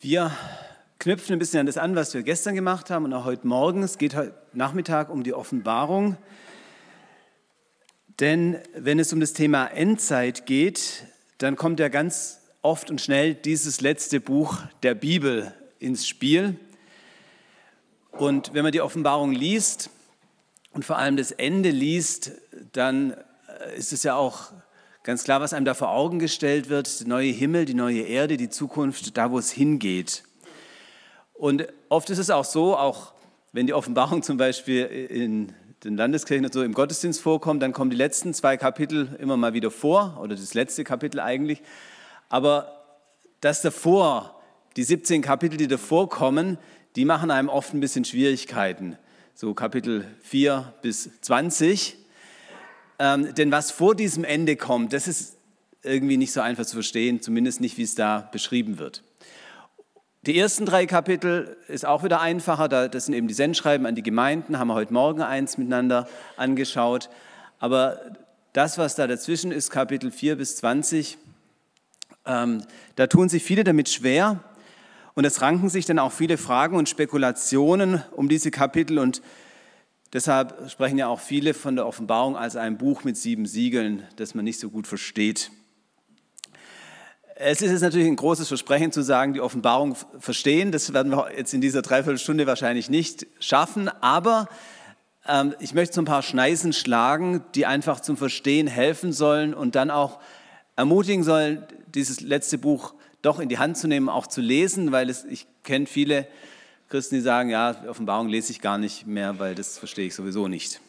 Wir knüpfen ein bisschen an das an, was wir gestern gemacht haben und auch heute Morgen. Es geht heute Nachmittag um die Offenbarung. Denn wenn es um das Thema Endzeit geht, dann kommt ja ganz oft und schnell dieses letzte Buch der Bibel ins Spiel. Und wenn man die Offenbarung liest und vor allem das Ende liest, dann ist es ja auch ganz klar, was einem da vor Augen gestellt wird, der neue Himmel, die neue Erde, die Zukunft, da wo es hingeht. Und oft ist es auch so, auch wenn die Offenbarung zum Beispiel in den Landeskirchen so im Gottesdienst vorkommt, dann kommen die letzten zwei Kapitel immer mal wieder vor, oder das letzte Kapitel eigentlich. Aber das davor, die 17 Kapitel, die davor kommen, die machen einem oft ein bisschen Schwierigkeiten. So Kapitel 4 bis 20. Ähm, denn was vor diesem Ende kommt, das ist irgendwie nicht so einfach zu verstehen, zumindest nicht, wie es da beschrieben wird. Die ersten drei Kapitel ist auch wieder einfacher, das sind eben die Sendschreiben an die Gemeinden, haben wir heute Morgen eins miteinander angeschaut. Aber das, was da dazwischen ist, Kapitel 4 bis 20, ähm, da tun sich viele damit schwer und es ranken sich dann auch viele Fragen und Spekulationen um diese Kapitel und Deshalb sprechen ja auch viele von der Offenbarung als ein Buch mit sieben Siegeln, das man nicht so gut versteht. Es ist jetzt natürlich ein großes Versprechen zu sagen, die Offenbarung verstehen. Das werden wir jetzt in dieser Dreiviertelstunde wahrscheinlich nicht schaffen. Aber ähm, ich möchte so ein paar Schneisen schlagen, die einfach zum Verstehen helfen sollen und dann auch ermutigen sollen, dieses letzte Buch doch in die Hand zu nehmen, auch zu lesen, weil es, ich kenne viele Christen, die sagen, ja, Offenbarung lese ich gar nicht mehr, weil das verstehe ich sowieso nicht.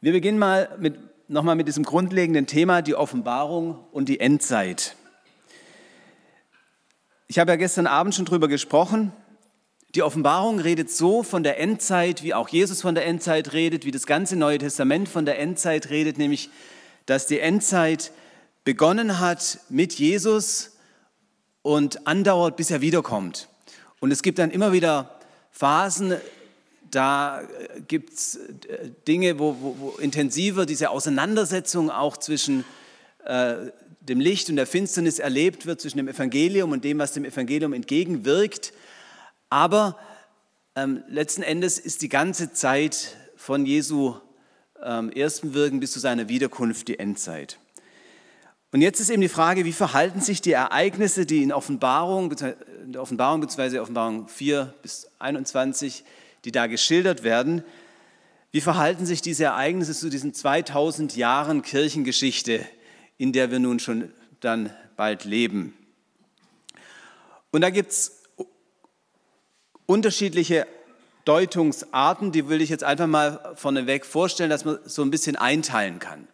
Wir beginnen mal mit, nochmal mit diesem grundlegenden Thema, die Offenbarung und die Endzeit. Ich habe ja gestern Abend schon darüber gesprochen. Die Offenbarung redet so von der Endzeit, wie auch Jesus von der Endzeit redet, wie das ganze Neue Testament von der Endzeit redet, nämlich, dass die Endzeit begonnen hat mit Jesus und andauert, bis er wiederkommt. Und es gibt dann immer wieder Phasen, da gibt es äh, Dinge, wo, wo, wo, intensiver diese Auseinandersetzung auch zwischen äh, dem Licht und der Finsternis erlebt wird, zwischen dem Evangelium und dem, was dem Evangelium entgegenwirkt. Aber ähm, letzten Endes ist die ganze Zeit von Jesu ähm, ersten Wirken bis zu seiner Wiederkunft die Endzeit. Und jetzt ist eben die Frage, wie verhalten sich die Ereignisse, die in Offenbarung, in der Offenbarung bzw. Offenbarung 4 bis 21, die da geschildert werden, wie verhalten sich diese Ereignisse zu diesen 2000 Jahren Kirchengeschichte, in der wir nun schon dann bald leben? Und da gibt es unterschiedliche Deutungsarten, die will ich jetzt einfach mal vorneweg vorstellen, dass man so ein bisschen einteilen kann.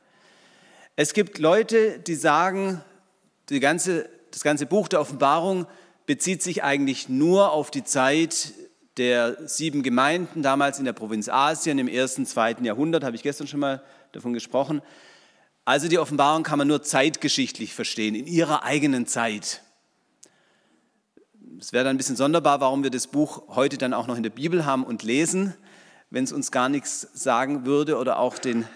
Es gibt Leute, die sagen, die ganze, das ganze Buch der Offenbarung bezieht sich eigentlich nur auf die Zeit der sieben Gemeinden, damals in der Provinz Asien im ersten, zweiten Jahrhundert, habe ich gestern schon mal davon gesprochen. Also die Offenbarung kann man nur zeitgeschichtlich verstehen, in ihrer eigenen Zeit. Es wäre dann ein bisschen sonderbar, warum wir das Buch heute dann auch noch in der Bibel haben und lesen, wenn es uns gar nichts sagen würde oder auch den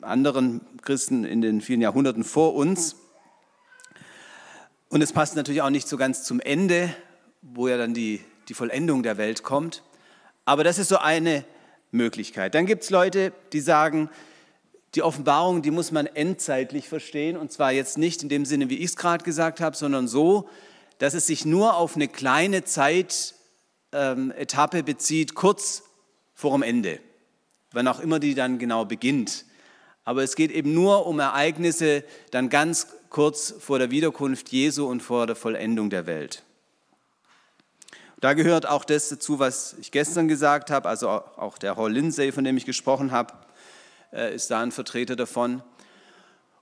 anderen Christen in den vielen Jahrhunderten vor uns. Und es passt natürlich auch nicht so ganz zum Ende, wo ja dann die, die Vollendung der Welt kommt. Aber das ist so eine Möglichkeit. Dann gibt es Leute, die sagen, die Offenbarung, die muss man endzeitlich verstehen. Und zwar jetzt nicht in dem Sinne, wie ich es gerade gesagt habe, sondern so, dass es sich nur auf eine kleine Zeitetappe ähm, bezieht, kurz vor dem Ende wann auch immer die dann genau beginnt. Aber es geht eben nur um Ereignisse dann ganz kurz vor der Wiederkunft Jesu und vor der Vollendung der Welt. Da gehört auch das dazu, was ich gestern gesagt habe, also auch der Hall Lindsay, von dem ich gesprochen habe, äh, ist da ein Vertreter davon.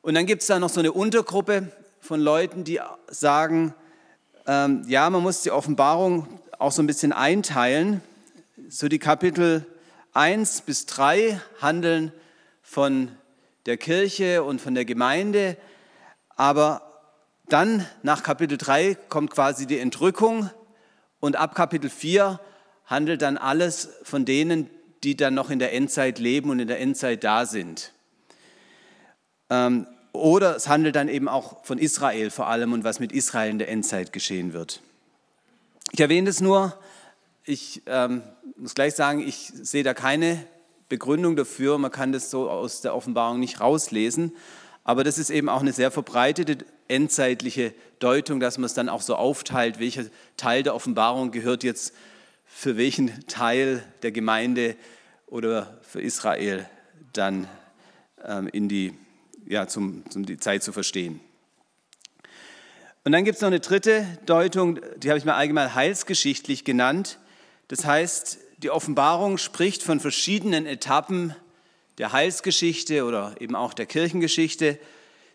Und dann gibt es da noch so eine Untergruppe von Leuten, die sagen, ähm, ja, man muss die Offenbarung auch so ein bisschen einteilen. So die Kapitel 1 bis 3 handeln von der Kirche und von der Gemeinde, aber dann nach Kapitel 3 kommt quasi die Entrückung und ab Kapitel 4 handelt dann alles von denen, die dann noch in der Endzeit leben und in der Endzeit da sind. Ähm, oder es handelt dann eben auch von Israel vor allem und was mit Israel in der Endzeit geschehen wird. Ich erwähne das nur, ich ähm, muss gleich sagen, ich sehe da keine Begründung dafür, man kann das so aus der Offenbarung nicht rauslesen, aber das ist eben auch eine sehr verbreitete endzeitliche Deutung, dass man es dann auch so aufteilt, welcher Teil der Offenbarung gehört jetzt für welchen Teil der Gemeinde oder für Israel dann ähm, in die, ja, zum, um die Zeit zu verstehen. Und dann gibt es noch eine dritte Deutung, die habe ich mal allgemein heilsgeschichtlich genannt. Das heißt, die Offenbarung spricht von verschiedenen Etappen der Heilsgeschichte oder eben auch der Kirchengeschichte.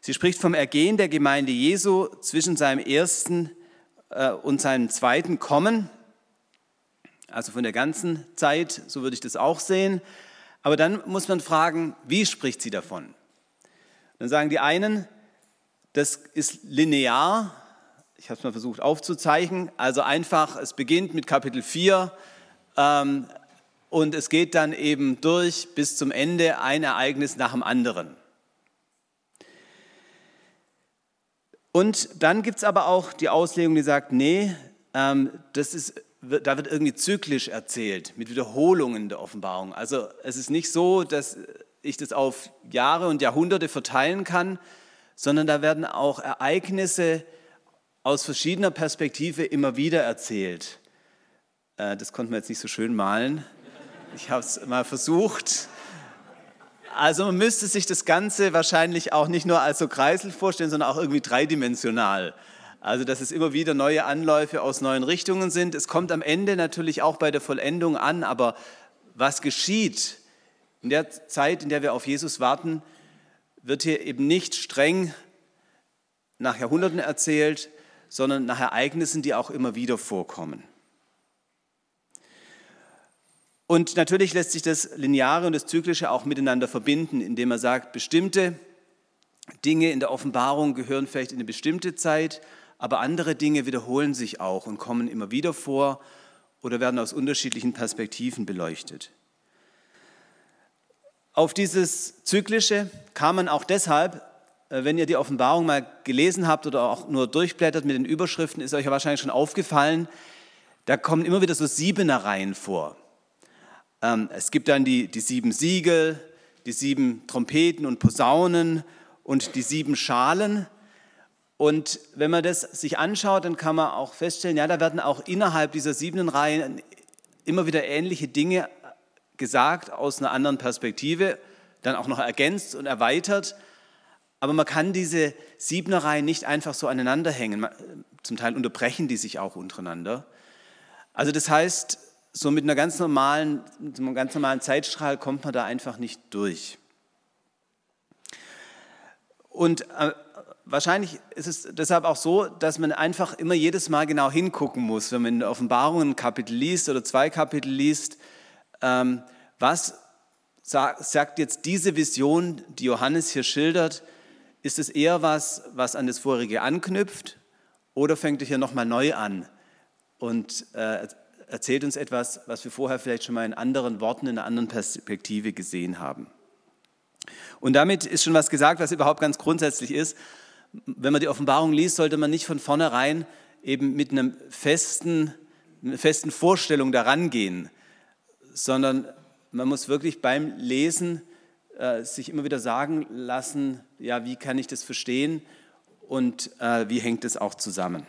Sie spricht vom Ergehen der Gemeinde Jesu zwischen seinem ersten äh, und seinem zweiten Kommen, also von der ganzen Zeit, so würde ich das auch sehen. Aber dann muss man fragen, wie spricht sie davon? Dann sagen die einen, das ist linear. Ich habe es mal versucht aufzuzeichnen. Also einfach, es beginnt mit Kapitel 4 ähm, und es geht dann eben durch bis zum Ende ein Ereignis nach dem anderen. Und dann gibt es aber auch die Auslegung, die sagt, nee, ähm, das ist, da wird irgendwie zyklisch erzählt, mit Wiederholungen der Offenbarung. Also es ist nicht so, dass ich das auf Jahre und Jahrhunderte verteilen kann, sondern da werden auch Ereignisse aus verschiedener Perspektive immer wieder erzählt. Äh, das konnte man jetzt nicht so schön malen. Ich habe es mal versucht. Also man müsste sich das Ganze wahrscheinlich auch nicht nur als so Kreisel vorstellen, sondern auch irgendwie dreidimensional. Also dass es immer wieder neue Anläufe aus neuen Richtungen sind. Es kommt am Ende natürlich auch bei der Vollendung an, aber was geschieht in der Zeit, in der wir auf Jesus warten, wird hier eben nicht streng nach Jahrhunderten erzählt, sondern nach Ereignissen, die auch immer wieder vorkommen. Und natürlich lässt sich das Lineare und das Zyklische auch miteinander verbinden, indem man sagt, bestimmte Dinge in der Offenbarung gehören vielleicht in eine bestimmte Zeit, aber andere Dinge wiederholen sich auch und kommen immer wieder vor oder werden aus unterschiedlichen Perspektiven beleuchtet. Auf dieses Zyklische kam man auch deshalb, wenn ihr die Offenbarung mal gelesen habt oder auch nur durchblättert mit den Überschriften, ist euch ja wahrscheinlich schon aufgefallen, da kommen immer wieder so Siebenereien vor. Ähm, es gibt dann die, die sieben Siegel, die sieben Trompeten und Posaunen und die sieben Schalen. Und wenn man das sich anschaut, dann kann man auch feststellen, ja, da werden auch innerhalb dieser siebenen Reihen immer wieder ähnliche Dinge gesagt aus einer anderen Perspektive, dann auch noch ergänzt und erweitert. Aber man kann diese siebener Reihen nicht einfach so aneinander hängen. Zum Teil unterbrechen die sich auch untereinander. Also das heißt, so mit, einer ganz normalen, mit einem ganz normalen Zeitstrahl kommt man da einfach nicht durch. Und äh, wahrscheinlich ist es deshalb auch so, dass man einfach immer jedes Mal genau hingucken muss, wenn man in der Offenbarung ein Kapitel liest oder zwei Kapitel liest, ähm, was sagt jetzt diese Vision, die Johannes hier schildert, ist es eher was, was an das vorige anknüpft oder fängt er hier nochmal neu an und äh, erzählt uns etwas, was wir vorher vielleicht schon mal in anderen Worten, in einer anderen Perspektive gesehen haben. Und damit ist schon was gesagt, was überhaupt ganz grundsätzlich ist. Wenn man die Offenbarung liest, sollte man nicht von vornherein eben mit einem festen, einer festen Vorstellung daran gehen, sondern man muss wirklich beim Lesen äh, sich immer wieder sagen lassen, ja, wie kann ich das verstehen und äh, wie hängt es auch zusammen.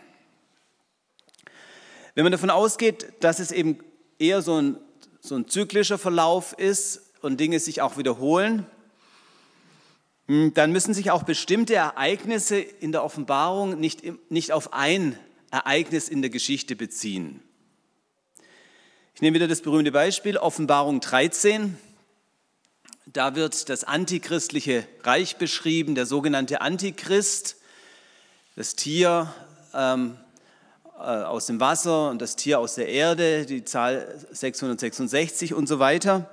Wenn man davon ausgeht, dass es eben eher so ein, so ein zyklischer Verlauf ist und Dinge sich auch wiederholen, hm, dann müssen sich auch bestimmte Ereignisse in der Offenbarung nicht, nicht auf ein Ereignis in der Geschichte beziehen. Ich nehme wieder das berühmte Beispiel Offenbarung 13. Da wird das antichristliche Reich beschrieben, der sogenannte Antichrist, das Tier, ähm, äh, aus dem Wasser und das Tier aus der Erde, die Zahl 666 und so weiter.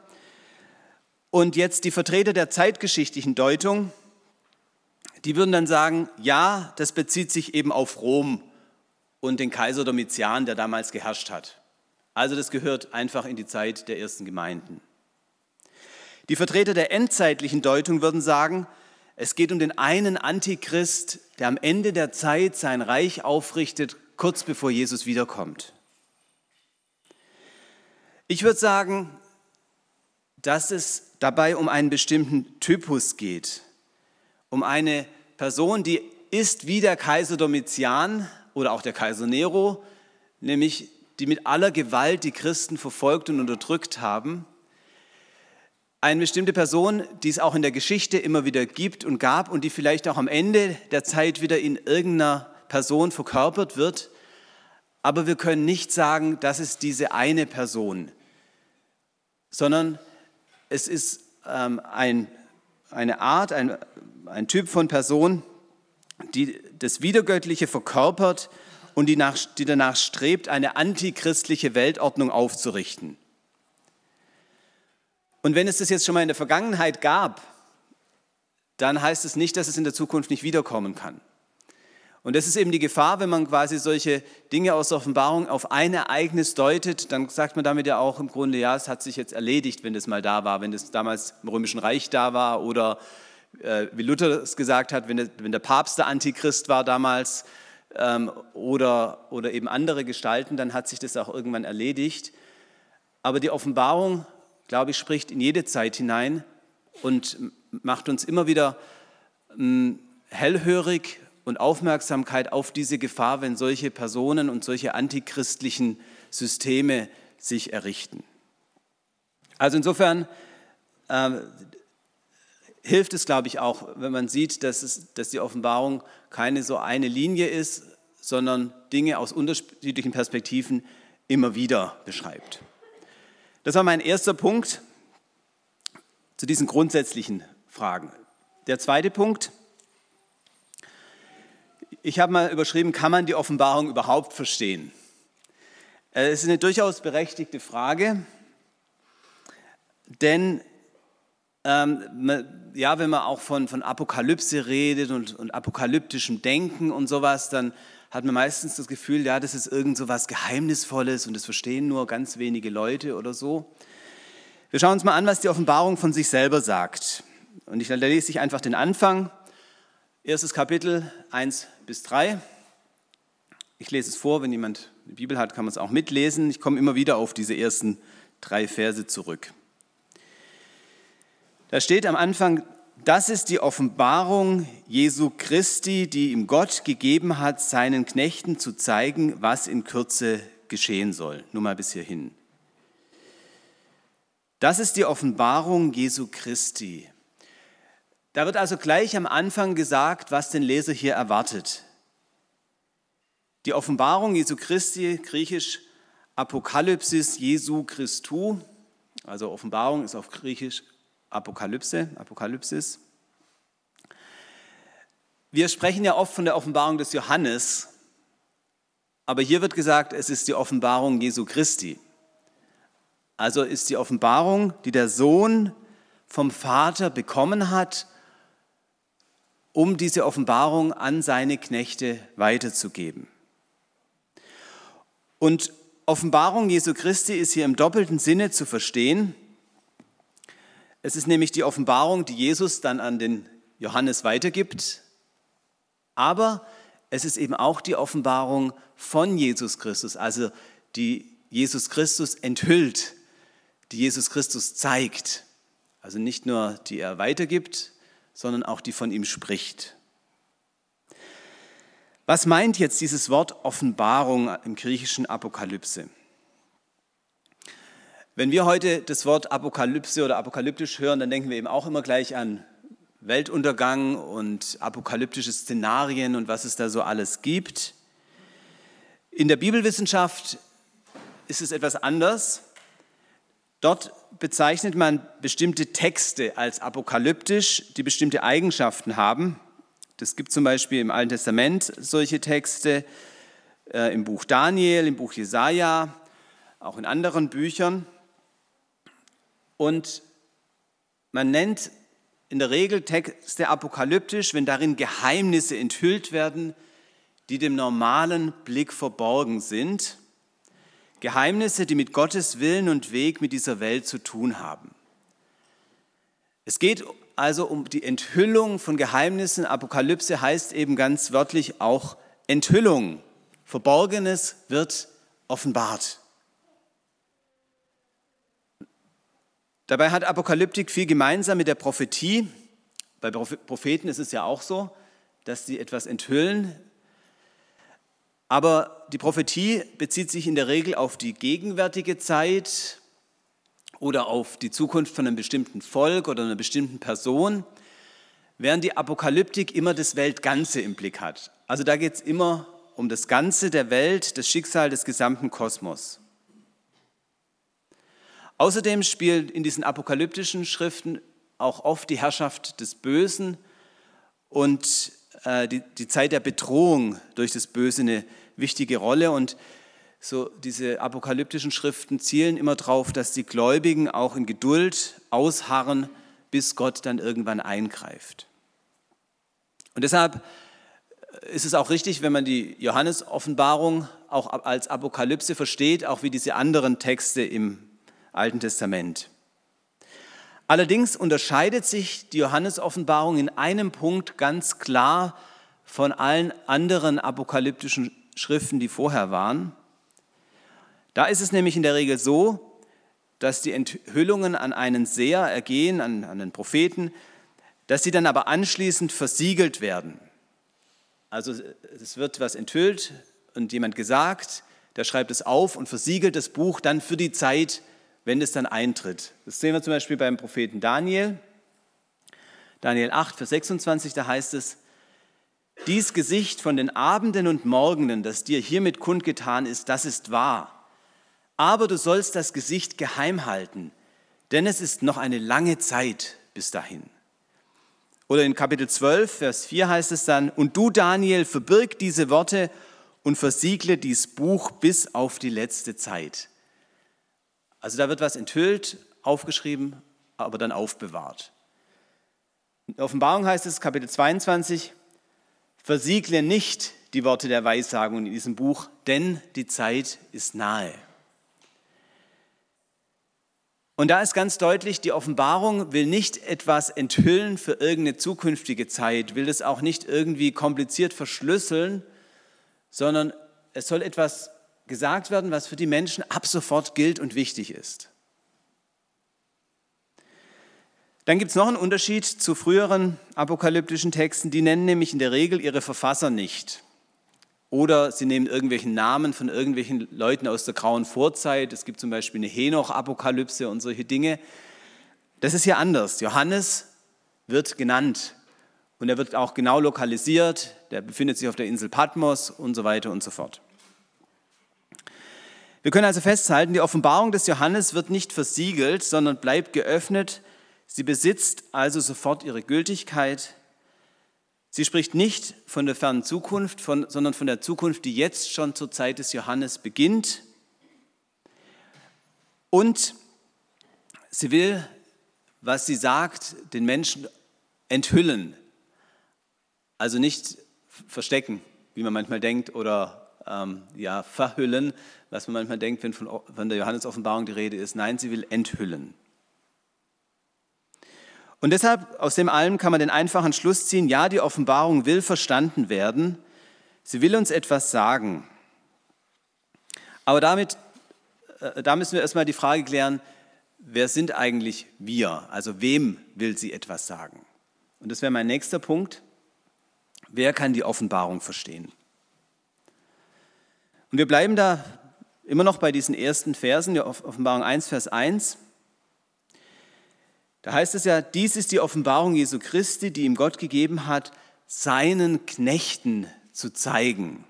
Und jetzt die Vertreter der zeitgeschichtlichen Deutung, die würden dann sagen, ja, das bezieht sich eben auf Rom und den Kaiser Domitian, der damals geherrscht hat. Also das gehört einfach in die Zeit der ersten Gemeinden. Die Vertreter der endzeitlichen Deutung würden sagen, Es geht um den einen Antichrist, der am Ende der Zeit sein Reich aufrichtet, kurz bevor Jesus wiederkommt. Ich würde sagen, dass es dabei um einen bestimmten Typus geht, um eine Person, die ist wie der Kaiser Domitian oder auch der Kaiser Nero, nämlich die mit aller Gewalt die Christen verfolgt und unterdrückt haben. Eine bestimmte Person, die es auch in der Geschichte immer wieder gibt und gab und die vielleicht auch am Ende der Zeit wieder in irgendeiner Person verkörpert wird. Aber wir können nicht sagen, das ist diese eine Person, sondern es ist ähm, ein, eine Art, ein, ein Typ von Person, die das Wiedergöttliche verkörpert und die, nach, die danach strebt, eine antichristliche Weltordnung aufzurichten. Und wenn es das jetzt schon mal in der Vergangenheit gab, dann heißt es nicht, dass es in der Zukunft nicht wiederkommen kann. Und das ist eben die Gefahr, wenn man quasi solche Dinge aus der Offenbarung auf ein Ereignis deutet, dann sagt man damit ja auch im Grunde, ja, es hat sich jetzt erledigt, wenn das mal da war, wenn das damals im Römischen Reich da war oder äh, wie Luther es gesagt hat, wenn der, wenn der Papst der Antichrist war damals, ähm, oder, oder eben andere Gestalten, dann hat sich das auch irgendwann erledigt. Aber die Offenbarung, glaube ich, spricht in jede Zeit hinein und macht uns immer wieder ähm, hellhörig und Aufmerksamkeit auf diese Gefahr, wenn solche Personen und solche antichristlichen Systeme sich errichten. Also insofern äh, hilft es, glaube ich, auch, wenn man sieht, dass, es, dass die Offenbarung keine so eine Linie ist, sondern Dinge aus unterschiedlichen Perspektiven immer wieder beschreibt. Das war mein erster Punkt zu diesen grundsätzlichen Fragen. Der zweite Punkt, ich habe mal überschrieben, kann man die Offenbarung überhaupt verstehen? Äh, es ist eine durchaus berechtigte Frage, denn ähm, ja, wenn man auch von, von Apokalypse redet und, und apokalyptischem Denken und sowas, dann hat man meistens das Gefühl, ja, das ist irgend so was Geheimnisvolles und das verstehen nur ganz wenige Leute oder so. Wir schauen uns mal an, was die Offenbarung von sich selber sagt. Und ich, lese ich einfach den Anfang. Erstes Kapitel 1 bis 3. Ich lese es vor, wenn jemand eine Bibel hat, kann man es auch mitlesen. Ich komme immer wieder auf diese ersten drei Verse zurück. Da steht am Anfang, das ist die Offenbarung Jesu Christi, die ihm Gott gegeben hat, seinen Knechten zu zeigen, was in Kürze geschehen soll. Nur mal bis hierhin. Das ist die Offenbarung Jesu Christi. Da wird also gleich am Anfang gesagt, was den Leser hier erwartet. Die Offenbarung Jesu Christi, griechisch Apokalypsis Jesu Christu, also Offenbarung ist auf griechisch Apokalypse, Apokalypsis. Wir sprechen ja oft von der Offenbarung des Johannes, aber hier wird gesagt, es ist die Offenbarung Jesu Christi. Also ist die Offenbarung, die der Sohn vom Vater bekommen hat, um diese Offenbarung an seine Knechte weiterzugeben. Und Offenbarung Jesu Christi ist hier im doppelten Sinne zu verstehen. Es ist nämlich die Offenbarung, die Jesus dann an den Johannes weitergibt, aber es ist eben auch die Offenbarung von Jesus Christus, also die Jesus Christus enthüllt, die Jesus Christus zeigt. Also nicht nur die er weitergibt, sondern auch die von ihm spricht. Was meint jetzt dieses Wort Offenbarung im griechischen Apokalypse? Wenn wir heute das Wort Apokalypse oder apokalyptisch hören, dann denken wir eben auch immer gleich an Weltuntergang und apokalyptische Szenarien und was es da so alles gibt. In der Bibelwissenschaft ist es etwas anders. Dort bezeichnet man bestimmte Texte als apokalyptisch, die bestimmte Eigenschaften haben. Das gibt zum Beispiel im Alten Testament solche Texte, äh, im Buch Daniel, im Buch Jesaja, auch in anderen Büchern. Und man nennt in der Regel Texte apokalyptisch, wenn darin Geheimnisse enthüllt werden, die dem normalen Blick verborgen sind. Geheimnisse, die mit Gottes Willen und Weg mit dieser Welt zu tun haben. Es geht also um die Enthüllung von Geheimnissen. Apokalypse heißt eben ganz wörtlich auch Enthüllung. Verborgenes wird offenbart. Dabei hat Apokalyptik viel gemeinsam mit der Prophetie. Bei Propheten ist es ja auch so, dass sie etwas enthüllen. Aber die Prophetie bezieht sich in der Regel auf die gegenwärtige Zeit oder auf die Zukunft von einem bestimmten Volk oder einer bestimmten Person, während die Apokalyptik immer das Weltganze im Blick hat. Also da geht es immer um das Ganze der Welt, das Schicksal des gesamten Kosmos. Außerdem spielt in diesen apokalyptischen Schriften auch oft die Herrschaft des Bösen und äh, die, die Zeit der Bedrohung durch das Böse eine wichtige Rolle. Und so diese apokalyptischen Schriften zielen immer darauf, dass die Gläubigen auch in Geduld ausharren, bis Gott dann irgendwann eingreift. Und deshalb ist es auch richtig, wenn man die Johannes-Offenbarung auch als Apokalypse versteht, auch wie diese anderen Texte im Alten Testament. Allerdings unterscheidet sich die Johannes-Offenbarung in einem Punkt ganz klar von allen anderen apokalyptischen Schriften, die vorher waren. Da ist es nämlich in der Regel so, dass die Enthüllungen an einen Seher ergehen, an, an einen Propheten, dass sie dann aber anschließend versiegelt werden. Also es wird was enthüllt und jemand gesagt, der schreibt es auf und versiegelt das Buch dann für die Zeit, wenn es dann eintritt. Das sehen wir zum Beispiel beim Propheten Daniel. Daniel 8, Vers 26, da heißt es, dies Gesicht von den Abenden und Morgenen, das dir hiermit kundgetan ist, das ist wahr. Aber du sollst das Gesicht geheim halten, denn es ist noch eine lange Zeit bis dahin. Oder in Kapitel 12, Vers 4 heißt es dann, und du, Daniel, verbirg diese Worte und versiegle dies Buch bis auf die letzte Zeit. Also da wird was enthüllt, aufgeschrieben, aber dann aufbewahrt. In Offenbarung heißt es, Kapitel 22, versiegle nicht die Worte der Weissagung in diesem Buch, denn die Zeit ist nahe. Und da ist ganz deutlich, die Offenbarung will nicht etwas enthüllen für irgendeine zukünftige Zeit, will es auch nicht irgendwie kompliziert verschlüsseln, sondern es soll etwas gesagt werden, was für die Menschen ab sofort gilt und wichtig ist. Dann gibt es noch einen Unterschied zu früheren apokalyptischen Texten, die nennen nämlich in der Regel ihre Verfasser nicht. Oder sie nehmen irgendwelchen Namen von irgendwelchen Leuten aus der grauen Vorzeit. Es gibt zum Beispiel eine Henoch-Apokalypse und solche Dinge. Das ist hier anders. Johannes wird genannt und er wird auch genau lokalisiert. Der befindet sich auf der Insel Patmos und so weiter und so fort. Wir können also festhalten, die Offenbarung des Johannes wird nicht versiegelt, sondern bleibt geöffnet. Sie besitzt also sofort ihre Gültigkeit. Sie spricht nicht von der fernen Zukunft, von, sondern von der Zukunft, die jetzt schon zur Zeit des Johannes beginnt. Und sie will, was sie sagt, den Menschen enthüllen. Also nicht verstecken, wie man manchmal denkt, oder ähm, ja, verhüllen, was man manchmal denkt, wenn von, von der Johannes-Offenbarung die Rede ist. Nein, sie will enthüllen. Und deshalb, aus dem allem kann man den einfachen Schluss ziehen, ja, die Offenbarung will verstanden werden, sie will uns etwas sagen. Aber damit, äh, da müssen wir erstmal die Frage klären, wer sind eigentlich wir? Also wem will sie etwas sagen? Und das wäre mein nächster Punkt. Wer kann die Offenbarung verstehen? Und wir bleiben da immer noch bei diesen ersten Versen, der Offenbarung 1, Vers 1. Da heißt es ja, dies ist die Offenbarung Jesu Christi, die ihm Gott gegeben hat, seinen Knechten zu zeigen.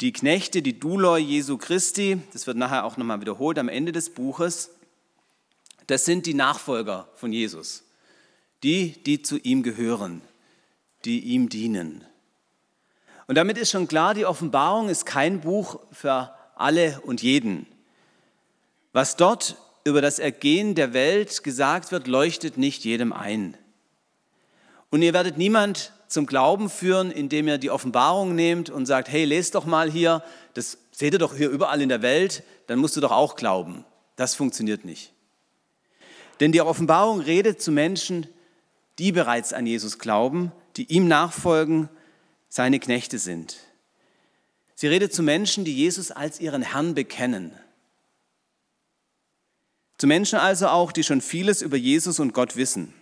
Die Knechte, die Duloi Jesu Christi, das wird nachher auch nochmal wiederholt am Ende des Buches, das sind die Nachfolger von Jesus, die, die zu ihm gehören, die ihm dienen. Und damit ist schon klar, die Offenbarung ist kein Buch für alle und jeden. Was dort über das Ergehen der Welt gesagt wird, leuchtet nicht jedem ein. Und ihr werdet niemand zum Glauben führen, indem ihr die Offenbarung nehmt und sagt, hey, lest doch mal hier, das seht ihr doch hier überall in der Welt, dann musst du doch auch glauben. Das funktioniert nicht. Denn die Offenbarung redet zu Menschen, die bereits an Jesus glauben, die ihm nachfolgen, seine Knechte sind. Sie redet zu Menschen, die Jesus als ihren Herrn bekennen. Zu Menschen also auch, die schon vieles über Jesus und Gott wissen.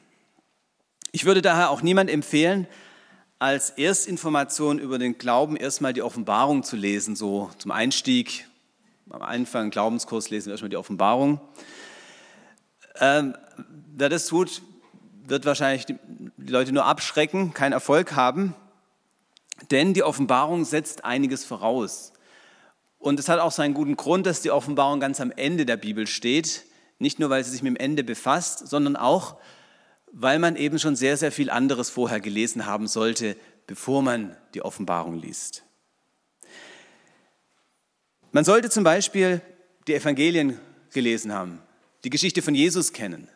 Ich würde daher auch niemand empfehlen, als Erstinformation über den Glauben erstmal die Offenbarung zu lesen, so zum Einstieg. Am Anfang Glaubenskurs lesen wir erstmal die Offenbarung. Ähm, wer das tut, wird wahrscheinlich die, die Leute nur abschrecken, keinen Erfolg haben, denn die Offenbarung setzt einiges voraus. Und es hat auch seinen guten Grund, dass die Offenbarung ganz am Ende der Bibel steht. Nicht nur, weil sie sich mit dem Ende befasst, sondern auch, weil man eben schon sehr, sehr viel anderes vorher gelesen haben sollte, bevor man die Offenbarung liest. Man sollte zum Beispiel die Evangelien gelesen haben, die Geschichte von Jesus kennen,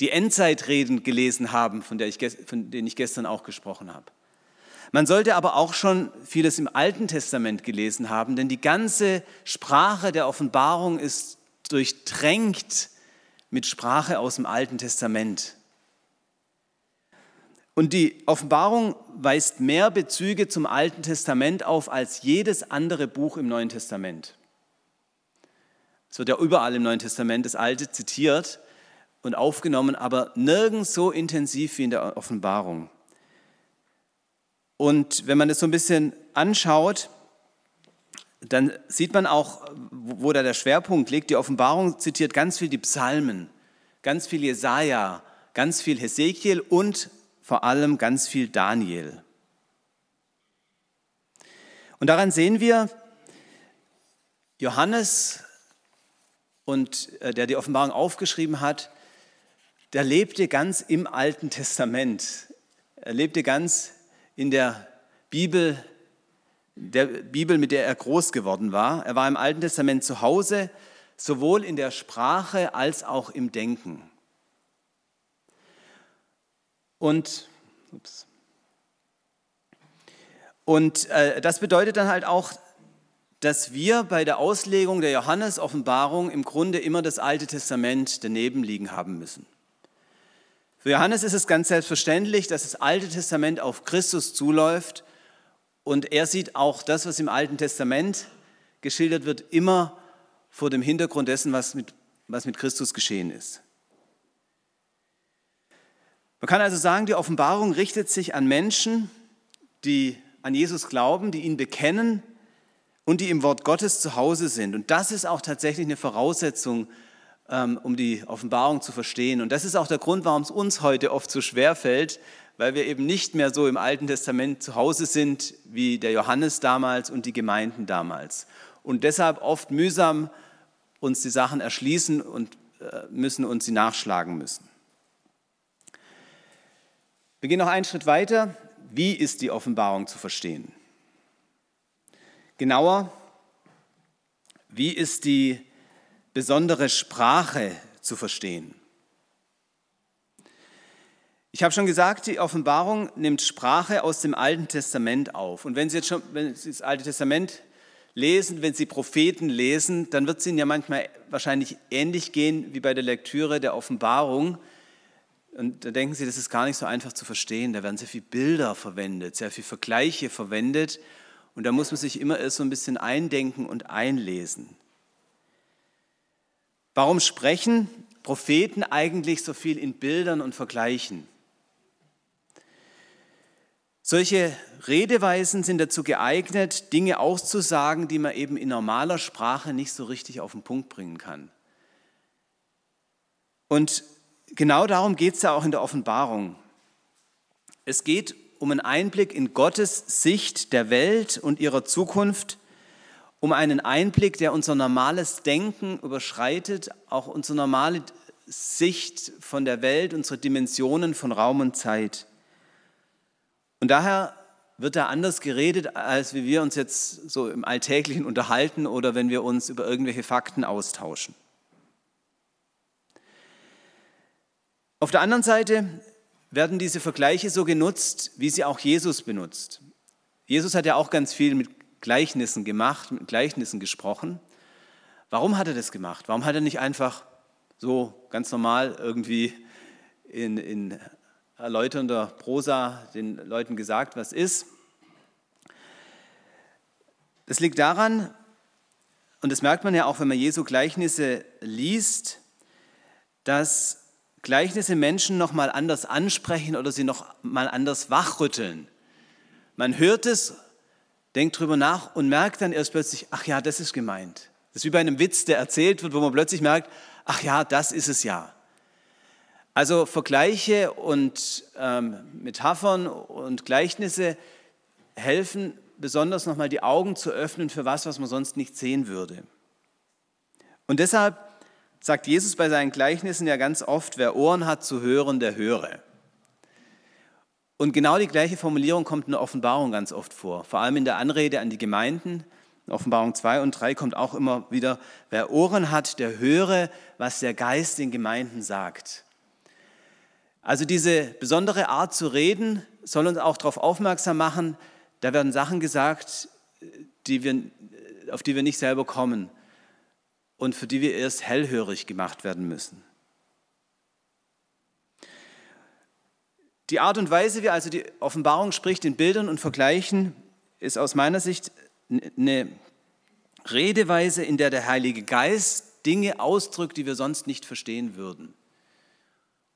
die Endzeitreden gelesen haben, von, der ich, von denen ich gestern auch gesprochen habe. Man sollte aber auch schon vieles im Alten Testament gelesen haben, denn die ganze Sprache der Offenbarung ist durchtränkt mit Sprache aus dem Alten Testament. Und die Offenbarung weist mehr Bezüge zum Alten Testament auf als jedes andere Buch im Neuen Testament. Es wird ja überall im Neuen Testament das Alte zitiert und aufgenommen, aber nirgends so intensiv wie in der Offenbarung. Und wenn man das so ein bisschen anschaut, dann sieht man auch, wo da der Schwerpunkt liegt. Die Offenbarung zitiert ganz viel die Psalmen, ganz viel Jesaja, ganz viel Hesekiel und vor allem ganz viel Daniel. Und daran sehen wir, Johannes und äh, der die Offenbarung aufgeschrieben hat, der lebte ganz im Alten Testament. Er lebte ganz in der Bibel, der Bibel, mit der er groß geworden war. Er war im Alten Testament zu Hause, sowohl in der Sprache als auch im Denken. Und, ups, und äh, das bedeutet dann halt auch, dass wir bei der Auslegung der Johannes-Offenbarung im Grunde immer das Alte Testament daneben liegen haben müssen. Für Johannes ist es ganz selbstverständlich, dass das Alte Testament auf Christus zuläuft und er sieht auch das, was im Alten Testament geschildert wird, immer vor dem Hintergrund dessen, was mit, was mit Christus geschehen ist. Man kann also sagen, die Offenbarung richtet sich an Menschen, die an Jesus glauben, die ihn bekennen und die im Wort Gottes zu Hause sind. Und das ist auch tatsächlich eine Voraussetzung, um die Offenbarung zu verstehen. Und das ist auch der Grund, warum es uns heute oft so schwer fällt, weil wir eben nicht mehr so im Alten Testament zu Hause sind wie der Johannes damals und die Gemeinden damals. Und deshalb oft mühsam uns die Sachen erschließen und äh, müssen uns sie nachschlagen müssen. Wir gehen noch einen Schritt weiter. Wie ist die Offenbarung zu verstehen? Genauer, wie ist die besondere Sprache zu verstehen? Ich habe schon gesagt, die Offenbarung nimmt Sprache aus dem Alten Testament auf. Und wenn Sie jetzt schon wenn Sie das Alte Testament lesen, wenn Sie Propheten lesen, dann wird es Ihnen ja manchmal wahrscheinlich ähnlich gehen wie bei der Lektüre der Offenbarung. Und da denken Sie, das ist gar nicht so einfach zu verstehen. Da werden sehr viele Bilder verwendet, sehr viele Vergleiche verwendet. Und da muss man sich immer erst so ein bisschen eindenken und einlesen. Warum sprechen Propheten eigentlich so viel in Bildern und Vergleichen? Solche Redeweisen sind dazu geeignet, Dinge auszusagen, die man eben in normaler Sprache nicht so richtig auf den Punkt bringen kann. Und genau darum geht es ja auch in der Offenbarung. Es geht um einen Einblick in Gottes Sicht der Welt und ihrer Zukunft, um einen Einblick, der unser normales Denken überschreitet, auch unsere normale Sicht von der Welt, unsere Dimensionen von Raum und Zeit. Und daher wird da anders geredet, als wie wir uns jetzt so im Alltäglichen unterhalten oder wenn wir uns über irgendwelche Fakten austauschen. Auf der anderen Seite werden diese Vergleiche so genutzt, wie sie auch Jesus benutzt. Jesus hat ja auch ganz viel mit Gleichnissen gemacht, mit Gleichnissen gesprochen. Warum hat er das gemacht? Warum hat er nicht einfach so ganz normal irgendwie in, in erläuternder Prosa den Leuten gesagt, was ist. Das liegt daran, und das merkt man ja auch, wenn man Jesu Gleichnisse liest, dass Gleichnisse Menschen noch mal anders ansprechen oder sie noch mal anders wachrütteln. Man hört es, denkt drüber nach und merkt dann erst plötzlich, ach ja, das ist gemeint. Das ist wie bei einem Witz, der erzählt wird, wo man plötzlich merkt, ach ja, das ist es ja. Also Vergleiche und ähm, Metaphern und Gleichnisse helfen besonders nochmal die Augen zu öffnen für was, was man sonst nicht sehen würde. Und deshalb sagt Jesus bei seinen Gleichnissen ja ganz oft, wer Ohren hat zu hören, der höre. Und genau die gleiche Formulierung kommt in der Offenbarung ganz oft vor, vor allem in der Anrede an die Gemeinden. In Offenbarung 2 und 3 kommt auch immer wieder, wer Ohren hat, der höre, was der Geist den Gemeinden sagt. Also diese besondere Art zu reden soll uns auch darauf aufmerksam machen, da werden Sachen gesagt, die wir, auf die wir nicht selber kommen und für die wir erst hellhörig gemacht werden müssen. Die Art und Weise, wie also die Offenbarung spricht in Bildern und Vergleichen, ist aus meiner Sicht eine Redeweise, in der der Heilige Geist Dinge ausdrückt, die wir sonst nicht verstehen würden.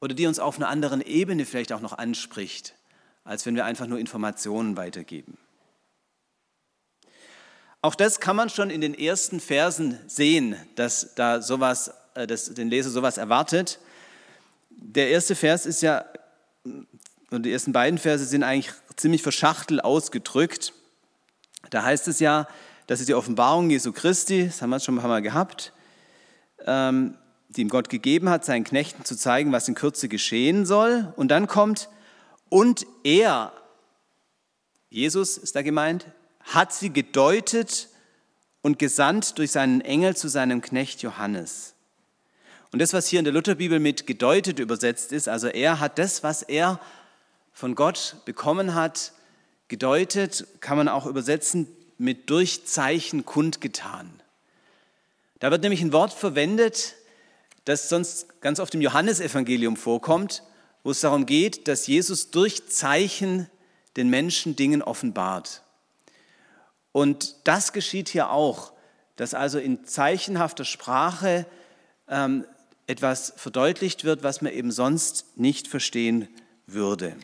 Oder die uns auf einer anderen Ebene vielleicht auch noch anspricht, als wenn wir einfach nur Informationen weitergeben. Auch das kann man schon in den ersten Versen sehen, dass da sowas, äh, dass den Leser sowas erwartet. Der erste Vers ist ja und die ersten beiden Verse sind eigentlich ziemlich verschachtelt ausgedrückt. Da heißt es ja, das ist die Offenbarung Jesu Christi, das haben wir schon ein paar Mal gehabt, ähm, die ihm Gott gegeben hat, seinen Knechten zu zeigen, was in Kürze geschehen soll. Und dann kommt, und er, Jesus ist da gemeint, hat sie gedeutet und gesandt durch seinen Engel zu seinem Knecht Johannes. Und das, was hier in der Lutherbibel mit gedeutet übersetzt ist, also er hat das, was er von Gott bekommen hat, gedeutet, kann man auch übersetzen mit durch Zeichen kundgetan. Da wird nämlich ein Wort verwendet, das sonst ganz oft im Johannesevangelium vorkommt, wo es darum geht, dass Jesus durch Zeichen den Menschen Dingen offenbart. Und das geschieht hier auch, dass also in zeichenhafter Sprache ähm, etwas verdeutlicht wird, was man eben sonst nicht verstehen würde.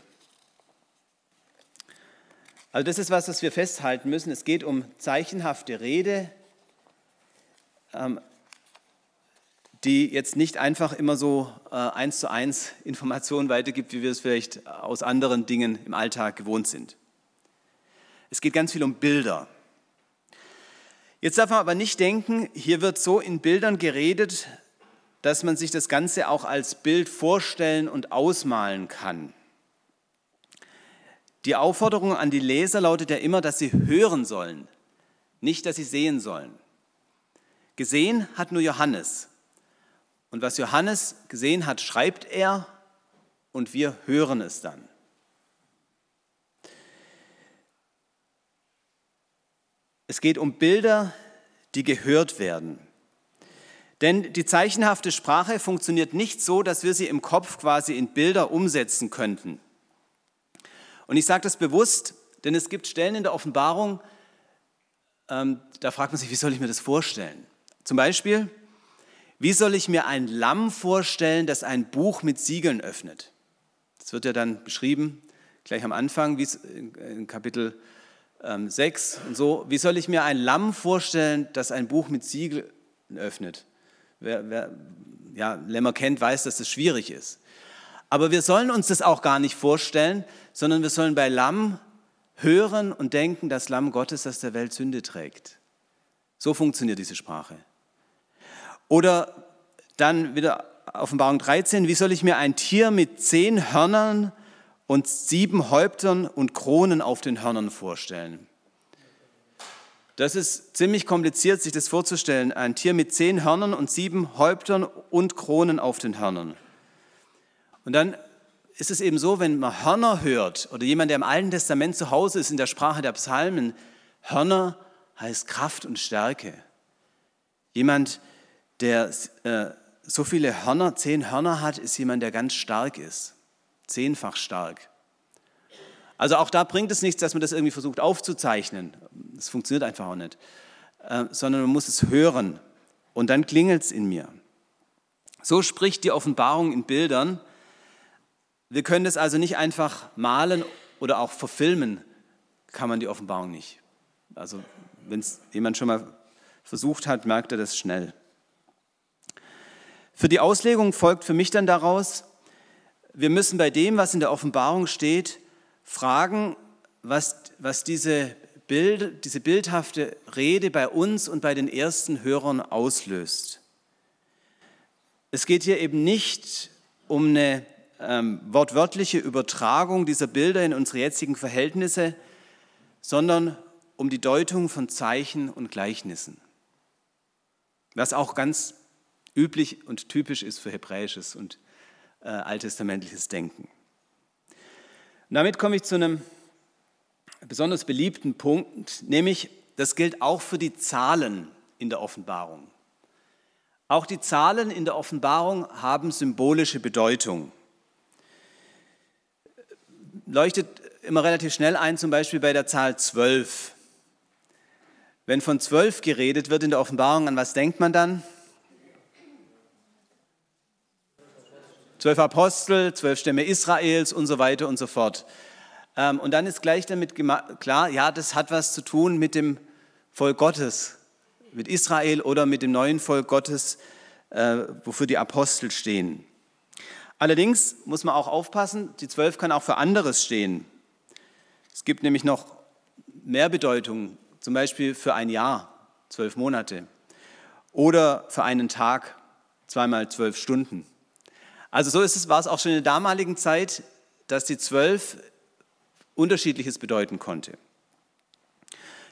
Also das ist was, was wir festhalten müssen. Es geht um zeichenhafte Rede, ähm, die jetzt nicht einfach immer so äh, eins zu eins Informationen weitergibt, wie wir es vielleicht aus anderen Dingen im Alltag gewohnt sind. Es geht ganz viel um Bilder. Jetzt darf man aber nicht denken, hier wird so in Bildern geredet, dass man sich das Ganze auch als Bild vorstellen und ausmalen kann. Die Aufforderung an die Leser lautet ja immer, dass sie hören sollen, nicht dass sie sehen sollen. Gesehen hat nur Johannes. Und was Johannes gesehen hat, schreibt er und wir hören es dann. Es geht um Bilder, die gehört werden. Denn die zeichenhafte Sprache funktioniert nicht so, dass wir sie im Kopf quasi in Bilder umsetzen könnten. Und ich sage das bewusst, denn es gibt Stellen in der Offenbarung, ähm, da fragt man sich, wie soll ich mir das vorstellen? Zum Beispiel, wie soll ich mir ein Lamm vorstellen, das ein Buch mit Siegeln öffnet? Das wird ja dann beschrieben, gleich am Anfang, wie es in Kapitel ähm, 6 und so. Wie soll ich mir ein Lamm vorstellen, das ein Buch mit Siegeln öffnet? Wer, wer ja, Lämmer kennt, weiß, dass das schwierig ist. Aber wir sollen uns das auch gar nicht vorstellen, sondern wir sollen bei Lamm hören und denken, das Lamm Gottes, das der Welt Sünde trägt. So funktioniert diese Sprache. Oder dann wieder Offenbarung 13, wie soll ich mir ein Tier mit zehn Hörnern und sieben Häuptern und Kronen auf den Hörnern vorstellen? Das ist ziemlich kompliziert, sich das vorzustellen. Ein Tier mit zehn Hörnern und sieben Häuptern und Kronen auf den Hörnern. Und dann ist es eben so, wenn man Hörner hört oder jemand, der im Alten Testament zu Hause ist in der Sprache der Psalmen, Hörner heißt Kraft und Stärke. Jemand, der äh, so viele Hörner, zehn Hörner hat, ist jemand, der ganz stark ist. Zehnfach stark. Also auch da bringt es nichts, dass man das irgendwie versucht aufzuzeichnen. Das funktioniert einfach auch nicht. Äh, sondern man muss es hören. Und dann klingelt es in mir. So spricht die Offenbarung in Bildern. Wir können das also nicht einfach malen oder auch verfilmen, kann man die Offenbarung nicht. Also wenn es jemand schon mal versucht hat, merkt er das schnell. Für die Auslegung folgt für mich dann daraus, wir müssen bei dem, was in der Offenbarung steht, fragen, was, was diese, Bild, diese bildhafte Rede bei uns und bei den ersten Hörern auslöst. Es geht hier eben nicht um eine ähm, wortwörtliche Übertragung dieser Bilder in unsere jetzigen Verhältnisse, sondern um die Deutung von Zeichen und Gleichnissen. Was auch ganz üblich und typisch ist für hebräisches und äh, alttestamentliches Denken. Und damit komme ich zu einem besonders beliebten Punkt, nämlich das gilt auch für die Zahlen in der Offenbarung. Auch die Zahlen in der Offenbarung haben symbolische Bedeutung. Leuchtet immer relativ schnell ein, zum Beispiel bei der Zahl 12. Wenn von 12 geredet wird in der Offenbarung, an was denkt man dann? Zwölf Apostel, zwölf Stämme Israels und so weiter und so fort. Ähm, und dann ist gleich damit klar, ja, das hat was zu tun mit dem Volk Gottes, mit Israel oder mit dem neuen Volk Gottes, äh, wofür die Apostel stehen. Allerdings muss man auch aufpassen, die zwölf kann auch für anderes stehen. Es gibt nämlich noch mehr Bedeutung, zum Beispiel für ein Jahr, zwölf Monate, oder für einen Tag, zweimal zwölf Stunden. Also so ist es, war es auch schon in der damaligen Zeit, dass die zwölf unterschiedliches bedeuten konnte.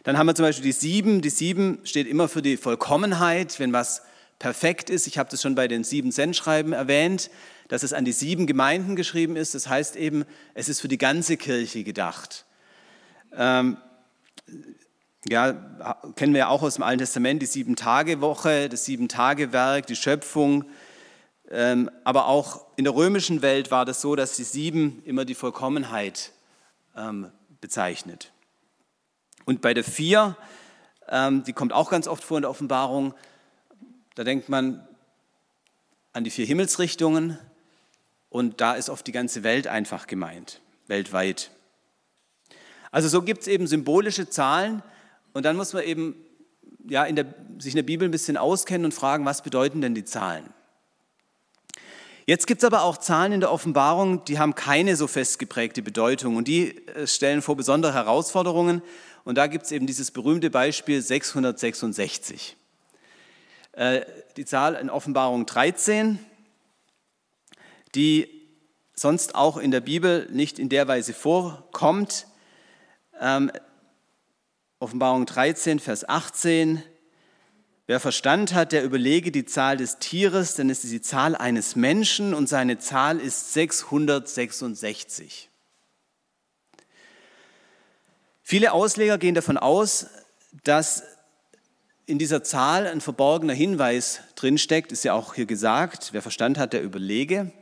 Dann haben wir zum Beispiel die sieben. Die sieben steht immer für die Vollkommenheit, wenn was perfekt ist. Ich habe das schon bei den sieben Sendschreiben erwähnt, dass es an die sieben Gemeinden geschrieben ist. Das heißt eben, es ist für die ganze Kirche gedacht. Ähm, ja, kennen wir ja auch aus dem Alten Testament die Sieben-Tage-Woche, das Sieben-Tage-Werk, die Schöpfung. Ähm, aber auch in der römischen Welt war das so, dass die sieben immer die Vollkommenheit ähm, bezeichnet. Und bei der vier, die kommt auch ganz oft vor in der Offenbarung, da denkt man an die vier Himmelsrichtungen und da ist oft die ganze Welt einfach gemeint, weltweit. Also so gibt es eben symbolische Zahlen und dann muss man eben ja, in der, sich in der Bibel ein bisschen auskennen und fragen, was bedeuten denn die Zahlen? Jetzt gibt es aber auch Zahlen in der Offenbarung, die haben keine so festgeprägte Bedeutung und die äh, stellen vor besondere Herausforderungen. Und da gibt es eben dieses berühmte Beispiel 666. Äh, die Zahl in Offenbarung 13, die sonst auch in der Bibel nicht in der Weise vorkommt. Ähm, Offenbarung 13, Vers 18. Wer Verstand hat, der überlege die Zahl des Tieres, denn es ist die Zahl eines Menschen und seine Zahl ist 666. Viele Ausleger gehen davon aus, dass in dieser Zahl ein verborgener Hinweis drinsteckt, ist ja auch hier gesagt, wer Verstand hat, der überlege.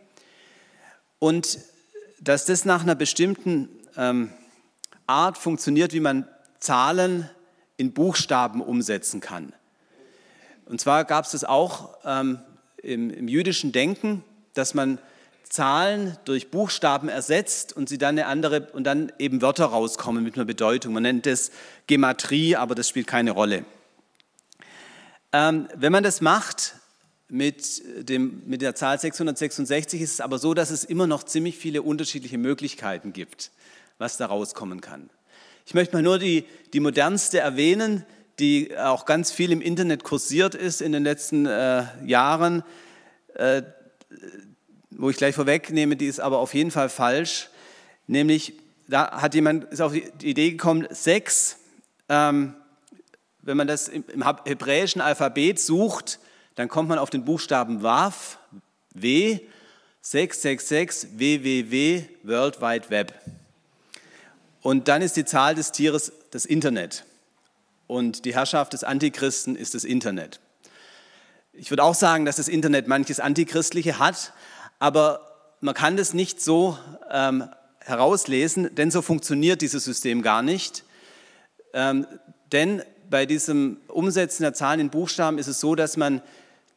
Und dass das nach einer bestimmten ähm, Art funktioniert, wie man Zahlen in Buchstaben umsetzen kann. Und zwar gab es das auch ähm, im, im jüdischen Denken, dass man Zahlen durch Buchstaben ersetzt und sie dann eine andere und dann eben Wörter rauskommen mit einer Bedeutung. Man nennt das Gematrie, aber das spielt keine Rolle. Ähm, wenn man das macht mit, dem, mit der Zahl 666, ist es aber so, dass es immer noch ziemlich viele unterschiedliche Möglichkeiten gibt, was da rauskommen kann. Ich möchte mal nur die, die modernste erwähnen, die auch ganz viel im Internet kursiert ist in den letzten äh, Jahren, äh, wo ich gleich vorwegnehme, die ist aber auf jeden Fall falsch. Nämlich, da hat jemand ist auf die Idee gekommen, sechs, ähm, wenn man das im, im, hebräischen Alphabet sucht, dann kommt man auf den Buchstaben WAF, W, 666, WWW, World Wide Web. Und dann ist die Zahl des Tieres das Internet und die Herrschaft des Antichristen ist das Internet. Ich würde auch sagen, dass das Internet manches Antichristliche hat, aber man kann das nicht so ähm, herauslesen, denn so funktioniert dieses System gar nicht. Ähm, denn bei diesem Umsetzen der Zahlen in Buchstaben ist es so, dass man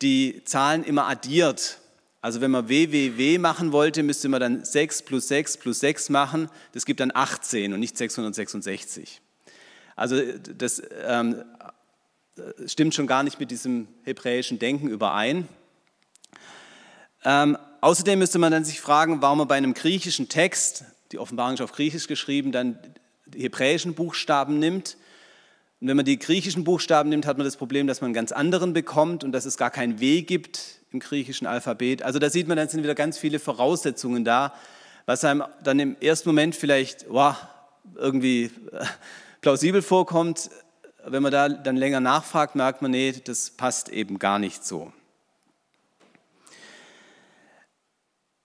die Zahlen immer addiert. Also wenn man www machen wollte, müsste man dann 6 plus 6 plus 6 machen. Das gibt dann 18 und nicht 666. Also das ähm, stimmt schon gar nicht mit diesem hebräischen Denken überein. Ähm, außerdem müsste man dann sich fragen, warum man bei einem griechischen Text, die Offenbarung ist auf Griechisch geschrieben, dann die hebräischen Buchstaben nimmt. Und wenn man die griechischen Buchstaben nimmt, hat man das Problem, dass man einen ganz anderen bekommt und dass es gar kein W gibt im griechischen Alphabet. Also da sieht man, dann sind wieder ganz viele Voraussetzungen da, was einem dann im ersten Moment vielleicht wow, irgendwie äh, plausibel vorkommt. Wenn man da dann länger nachfragt, merkt man, nee, das passt eben gar nicht so.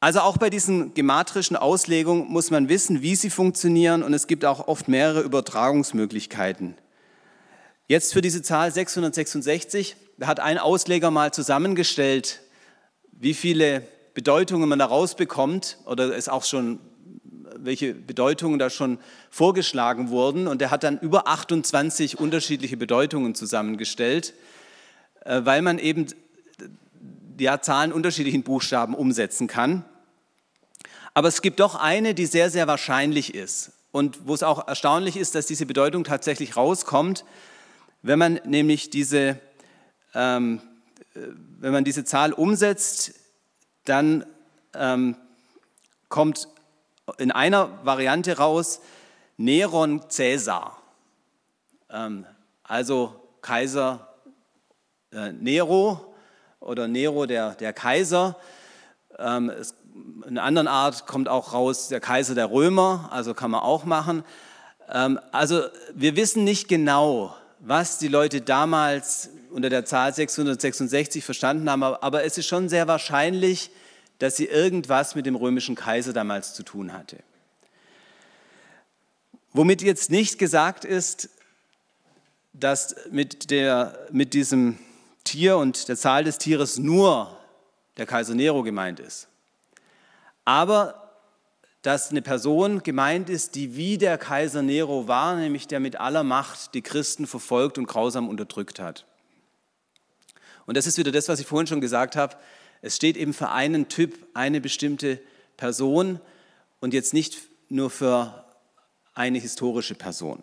Also auch bei diesen gematrischen Auslegungen muss man wissen, wie sie funktionieren und es gibt auch oft mehrere Übertragungsmöglichkeiten. Jetzt für diese Zahl 666 hat ein Ausleger mal zusammengestellt, wie viele Bedeutungen man da rausbekommt oder es auch schon welche Bedeutungen da schon vorgeschlagen wurden und er hat dann über 28 unterschiedliche Bedeutungen zusammengestellt, äh, weil man eben ja, Zahlen unterschiedlichen Buchstaben umsetzen kann. Aber es gibt doch eine, die sehr, sehr wahrscheinlich ist und wo es auch erstaunlich ist, dass diese Bedeutung tatsächlich rauskommt, wenn man nämlich diese, ähm, äh, wenn man diese Zahl umsetzt, dann ähm, kommt in einer Variante raus Neron Caesar, ähm, also Kaiser äh, Nero oder Nero der, der Kaiser. Ähm, es, in einer anderen Art kommt auch raus der Kaiser der Römer, also kann man auch machen. Ähm, also wir wissen nicht genau, was die Leute damals unter der Zahl 666 verstanden haben, aber es ist schon sehr wahrscheinlich, dass sie irgendwas mit dem römischen Kaiser damals zu tun hatte. Womit jetzt nicht gesagt ist, dass mit, der, mit diesem Tier und der Zahl des Tieres nur der Kaiser Nero gemeint ist. Aber dass eine Person gemeint ist, die wie der Kaiser Nero war, nämlich der mit aller Macht die Christen verfolgt und grausam unterdrückt hat. Und das ist wieder das, was ich vorhin schon gesagt habe. Es steht eben für einen Typ, eine bestimmte Person und jetzt nicht nur für eine historische Person.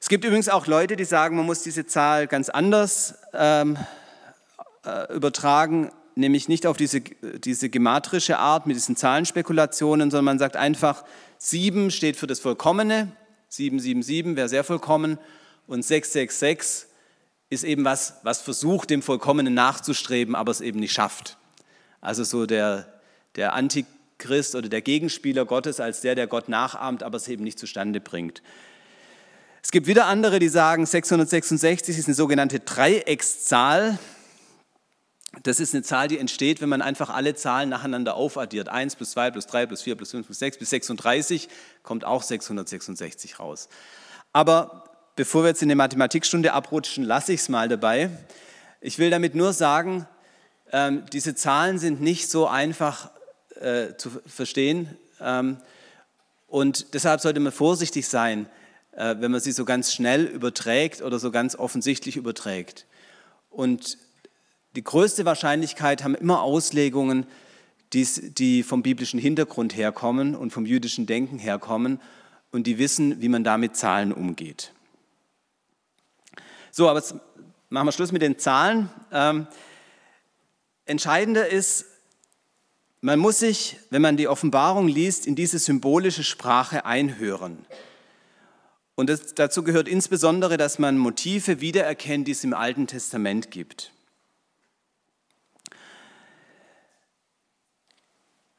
Es gibt übrigens auch Leute, die sagen, man muss diese Zahl ganz anders ähm, äh, übertragen, nämlich nicht auf diese, diese gematrische Art mit diesen Zahlenspekulationen, sondern man sagt einfach, 7 steht für das Vollkommene, 777 wäre sehr vollkommen und 666 ist eben was, was versucht, dem Vollkommenen nachzustreben, aber es eben nicht schafft. Also so der, der Antichrist oder der Gegenspieler Gottes als der, der Gott nachahmt, aber es eben nicht zustande bringt. Es gibt wieder andere, die sagen, 666 ist eine sogenannte Dreieckszahl. Das ist eine Zahl, die entsteht, wenn man einfach alle Zahlen nacheinander aufaddiert. 1 plus 2 plus 3 plus 4 plus 5 plus 6 bis 36 kommt auch 666 raus. Aber bevor wir jetzt in die Mathematikstunde abrutschen, lasse ich es mal dabei. Ich will damit nur sagen, ähm, diese Zahlen sind nicht so einfach äh, zu verstehen. Ähm, und deshalb sollte man vorsichtig sein, äh, wenn man sie so ganz schnell überträgt oder so ganz offensichtlich überträgt. Und die größte Wahrscheinlichkeit haben immer Auslegungen, die vom biblischen Hintergrund herkommen und vom jüdischen Denken herkommen und die wissen, wie man da mit Zahlen umgeht. So, aber jetzt machen wir Schluss mit den Zahlen. Ähm, entscheidender ist, man muss sich, wenn man die Offenbarung liest, in diese symbolische Sprache einhören. Und das, dazu gehört insbesondere, dass man Motive wiedererkennt, die es im Alten Testament gibt.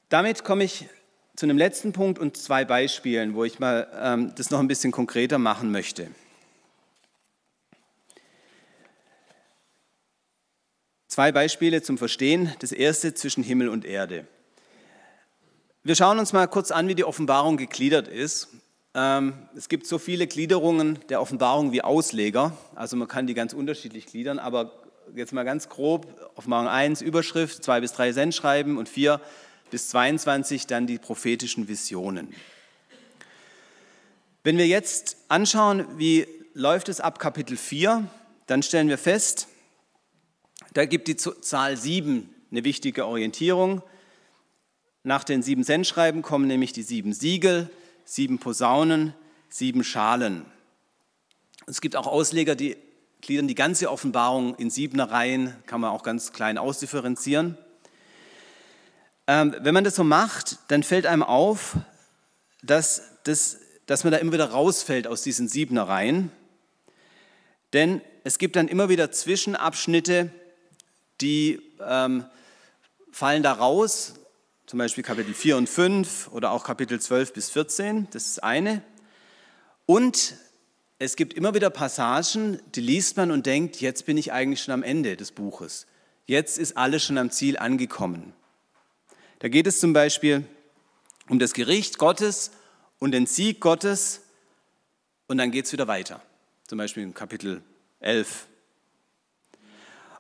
Damit komme ich zu einem letzten Punkt und zwei Beispielen, wo ich mal ähm, das noch ein bisschen konkreter machen möchte. Zwei Beispiele zum Verstehen. Das erste zwischen Himmel und Erde. Wir schauen uns mal kurz an, wie die Offenbarung gegliedert ist ähm, es gibt so viele Gliederungen der Offenbarung wie Ausleger. Also man kann die ganz unterschiedlich gliedern, aber jetzt mal ganz grob, Offenbarung 1 Überschrift, 2 bis 3 Sendschreiben und 4 bis 22 dann die prophetischen Visionen. Wenn wir jetzt anschauen, wie läuft es ab Kapitel 4, dann stellen wir fest, da gibt die Zahl 7 eine wichtige Orientierung. Nach den sieben Sendschreiben kommen nämlich die sieben Siegel, sieben Posaunen, sieben Schalen. Es gibt auch Ausleger, die gliedern die ganze Offenbarung in siebener Reihen, kann man auch ganz klein ausdifferenzieren. Ähm, wenn man das so macht, dann fällt einem auf, dass, das, dass man da immer wieder rausfällt aus diesen siebener Reihen. Denn es gibt dann immer wieder Zwischenabschnitte, die ähm, fallen da raus, zum Beispiel Kapitel 4 und 5 oder auch Kapitel 12 bis 14, das ist eine. Und es gibt immer wieder Passagen, die liest man und denkt, jetzt bin ich eigentlich schon am Ende des Buches. Jetzt ist alles schon am Ziel angekommen. Da geht es zum Beispiel um das Gericht Gottes und den Sieg Gottes und dann geht es wieder weiter. Zum Beispiel in Kapitel 11.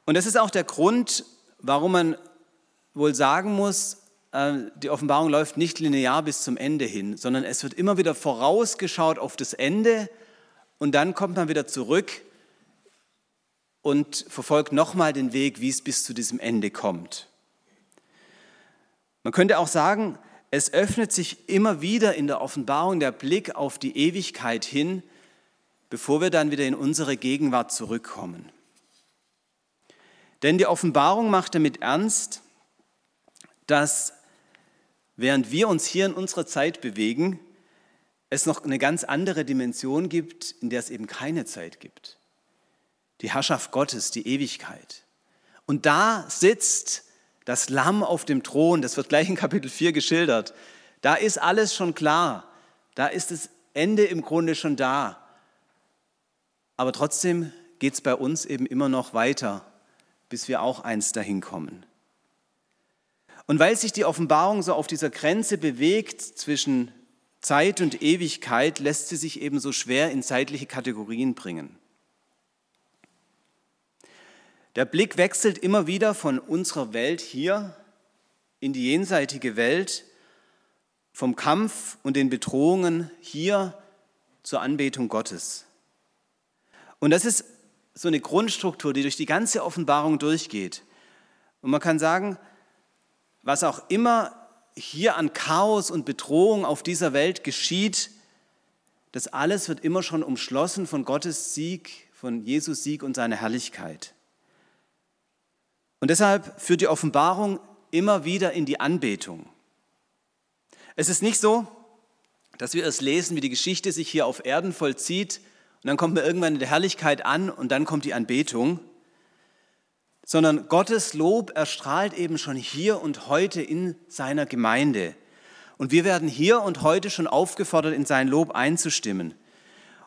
Und das ist auch der Grund, warum man wohl sagen muss, äh, die Offenbarung läuft nicht linear bis zum Ende hin, sondern es wird immer wieder vorausgeschaut auf das Ende und dann kommt man wieder zurück und verfolgt nochmal den Weg, wie es bis zu diesem Ende kommt. Man könnte auch sagen, es öffnet sich immer wieder in der Offenbarung der Blick auf die Ewigkeit hin, bevor wir dann wieder in unsere Gegenwart zurückkommen. Denn die Offenbarung macht damit ernst, dass während wir uns hier in unserer Zeit bewegen, es noch eine ganz andere Dimension gibt, in der es eben keine Zeit gibt. Die Herrschaft Gottes, die Ewigkeit. Und da sitzt das Lamm auf dem Thron, das wird gleich in Kapitel 4 geschildert. Da ist alles schon klar. Da ist das Ende im Grunde schon da. Aber trotzdem geht es bei uns eben immer noch weiter, bis wir auch einst dahin kommen. Und weil sich die Offenbarung so auf dieser Grenze bewegt zwischen Zeit und Ewigkeit, lässt sie sich eben so schwer in zeitliche Kategorien bringen. Der Blick wechselt immer wieder von unserer Welt hier in die jenseitige Welt, vom Kampf und den Bedrohungen hier zur Anbetung Gottes. Und das ist so eine Grundstruktur, die durch die ganze Offenbarung durchgeht. Und man kann sagen, was auch immer hier an Chaos und Bedrohung auf dieser Welt geschieht, das alles wird immer schon umschlossen von Gottes Sieg, von Jesus Sieg und seiner Herrlichkeit. Und deshalb führt die Offenbarung immer wieder in die Anbetung. Es ist nicht so, dass wir es lesen, wie die Geschichte sich hier auf Erden vollzieht und dann kommt man irgendwann in der Herrlichkeit an und dann kommt die Anbetung, sondern Gottes Lob erstrahlt eben schon hier und heute in seiner Gemeinde. Und wir werden hier und heute schon aufgefordert, in sein Lob einzustimmen.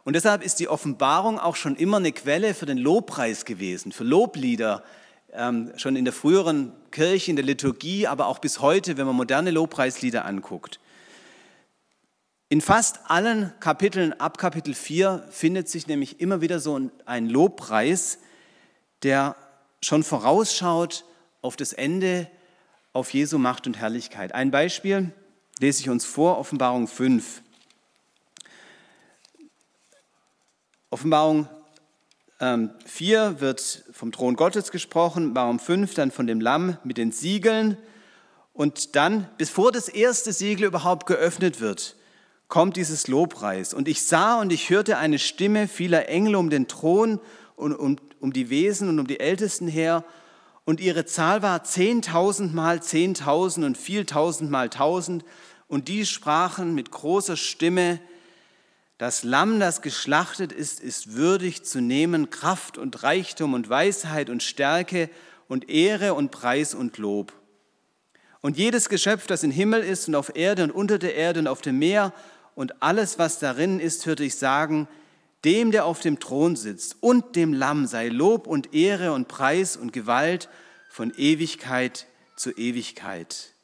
Und deshalb ist die Offenbarung auch schon immer eine Quelle für den Lobpreis gewesen, für Loblieder, ähm, schon in der früheren Kirche, in der Liturgie, aber auch bis heute, wenn man moderne Lobpreislieder anguckt. In fast allen Kapiteln ab Kapitel 4 findet sich nämlich immer wieder so ein Lobpreis, der schon vorausschaut auf das Ende, auf Jesu Macht und Herrlichkeit. Ein Beispiel lese ich uns vor, Offenbarung 5. Offenbarung 4 ähm, wird vom Thron Gottes gesprochen, Offenbarung 5 dann von dem Lamm mit den Siegeln. Und dann, bevor das erste Siegel überhaupt geöffnet wird, kommt dieses Lobpreis. Und ich sah und ich hörte eine Stimme vieler Engel um den Thron und um, um die Wesen und um die Ältesten her. Und ihre Zahl war zehntausend mal zehntausend und vieltausend mal tausend. Und die sprachen mit großer Stimme, das Lamm, das geschlachtet ist, ist würdig zu nehmen Kraft und Reichtum und Weisheit und Stärke und Ehre und Preis und Lob. Und jedes Geschöpf, das im Himmel ist und auf Erde und unter der Erde und auf dem Meer und alles, was darin ist, hörte ich sagen, dem, der auf dem Thron sitzt und dem Lamm sei Lob und Ehre und Preis und Gewalt von Ewigkeit zu Ewigkeit.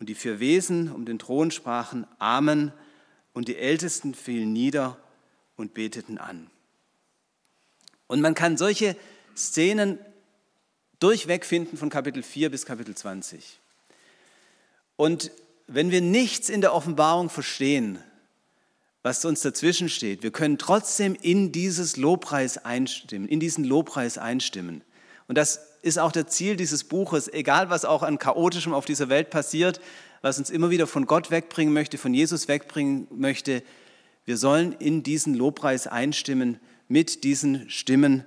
Und die vier Wesen um den Thron sprachen Amen und die Ältesten fielen nieder und beteten an. Und man kann solche Szenen durchweg finden von Kapitel 4 bis Kapitel 20. Und wenn wir nichts in der Offenbarung verstehen, was uns dazwischen steht, wir können trotzdem in dieses Lobpreis einstimmen, in diesen Lobpreis einstimmen. Und das ist auch das Ziel dieses Buches, egal was auch an chaotischem auf dieser Welt passiert, was uns immer wieder von Gott wegbringen möchte, von Jesus wegbringen möchte. Wir sollen in diesen Lobpreis einstimmen mit diesen Stimmen,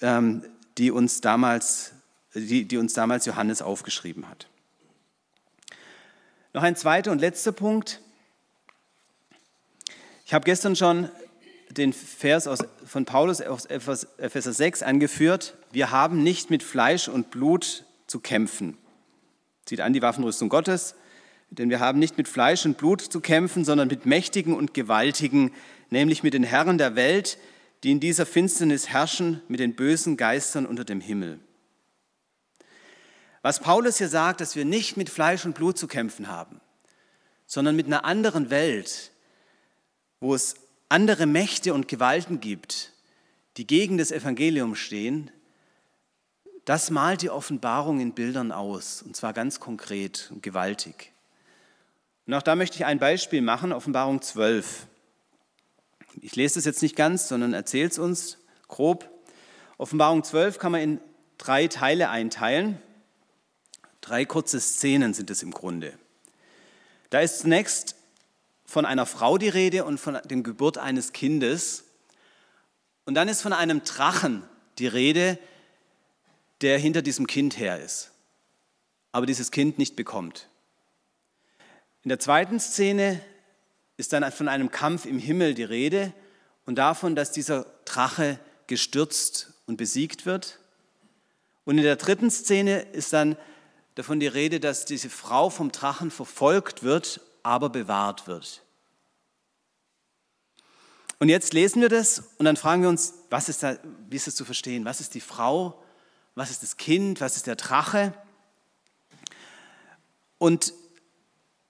ähm, die, uns damals, die, die uns damals Johannes aufgeschrieben hat. Noch ein zweiter und letzter Punkt. Ich habe gestern schon den Vers aus, von Paulus aus Epheser 6 angeführt. Wir haben nicht mit Fleisch und Blut zu kämpfen. Zieht an die Waffenrüstung Gottes, denn wir haben nicht mit Fleisch und Blut zu kämpfen, sondern mit Mächtigen und Gewaltigen, nämlich mit den Herren der Welt, die in dieser Finsternis herrschen, mit den bösen Geistern unter dem Himmel. Was Paulus hier sagt, dass wir nicht mit Fleisch und Blut zu kämpfen haben, sondern mit einer anderen Welt, wo es andere Mächte und Gewalten gibt, die gegen das Evangelium stehen, das malt die Offenbarung in Bildern aus, und zwar ganz konkret und gewaltig. Und auch da möchte ich ein Beispiel machen, Offenbarung 12. Ich lese es jetzt nicht ganz, sondern erzähle es uns grob. Offenbarung 12 kann man in drei Teile einteilen. Drei kurze Szenen sind es im Grunde. Da ist zunächst von einer Frau die Rede und von der Geburt eines Kindes. Und dann ist von einem Drachen die Rede, der hinter diesem Kind her ist, aber dieses Kind nicht bekommt. In der zweiten Szene ist dann von einem Kampf im Himmel die Rede und davon, dass dieser Drache gestürzt und besiegt wird. Und in der dritten Szene ist dann davon die Rede, dass diese Frau vom Drachen verfolgt wird, aber bewahrt wird. Und jetzt lesen wir das und dann fragen wir uns, was ist da, wie ist das zu verstehen? Was ist die Frau? Was ist das Kind? Was ist der Drache? Und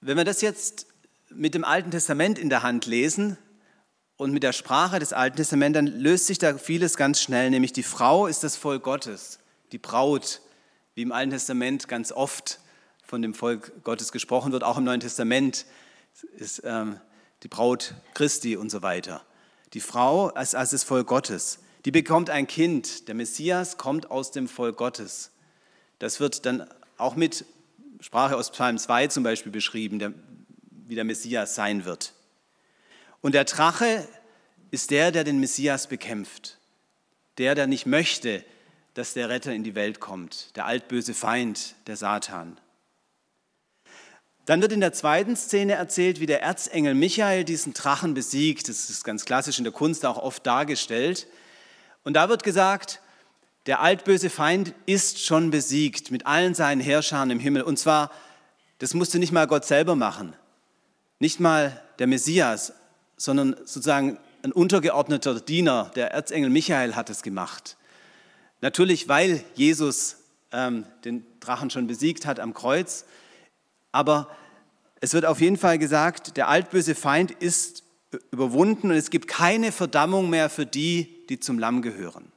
wenn wir das jetzt mit dem Alten Testament in der Hand lesen und mit der Sprache des Alten Testaments, dann löst sich da vieles ganz schnell, nämlich die Frau ist das Volk Gottes, die Braut, wie im Alten Testament ganz oft von dem Volk Gottes gesprochen wird, auch im Neuen Testament ist ähm, die Braut Christi und so weiter. Die Frau als, als das Volk Gottes, die bekommt ein Kind. Der Messias kommt aus dem Volk Gottes. Das wird dann auch mit Sprache aus Psalm 2 zum Beispiel beschrieben, der, wie der Messias sein wird. Und der Drache ist der, der den Messias bekämpft. Der, der nicht möchte, dass der Retter in die Welt kommt. Der altböse Feind, der Satan. Dann wird in der zweiten Szene erzählt, wie der Erzengel Michael diesen Drachen besiegt. Das ist ganz klassisch in der Kunst auch oft dargestellt. Und da wird gesagt, der altböse Feind ist schon besiegt mit allen seinen Herrschern im Himmel. Und zwar, das musste nicht mal Gott selber machen, nicht mal der Messias, sondern sozusagen ein untergeordneter Diener, der Erzengel Michael hat es gemacht. Natürlich, weil Jesus ähm, den Drachen schon besiegt hat am Kreuz, aber es wird auf jeden Fall gesagt, der altböse Feind ist überwunden und es gibt keine Verdammung mehr für die, die zum Lamm gehören.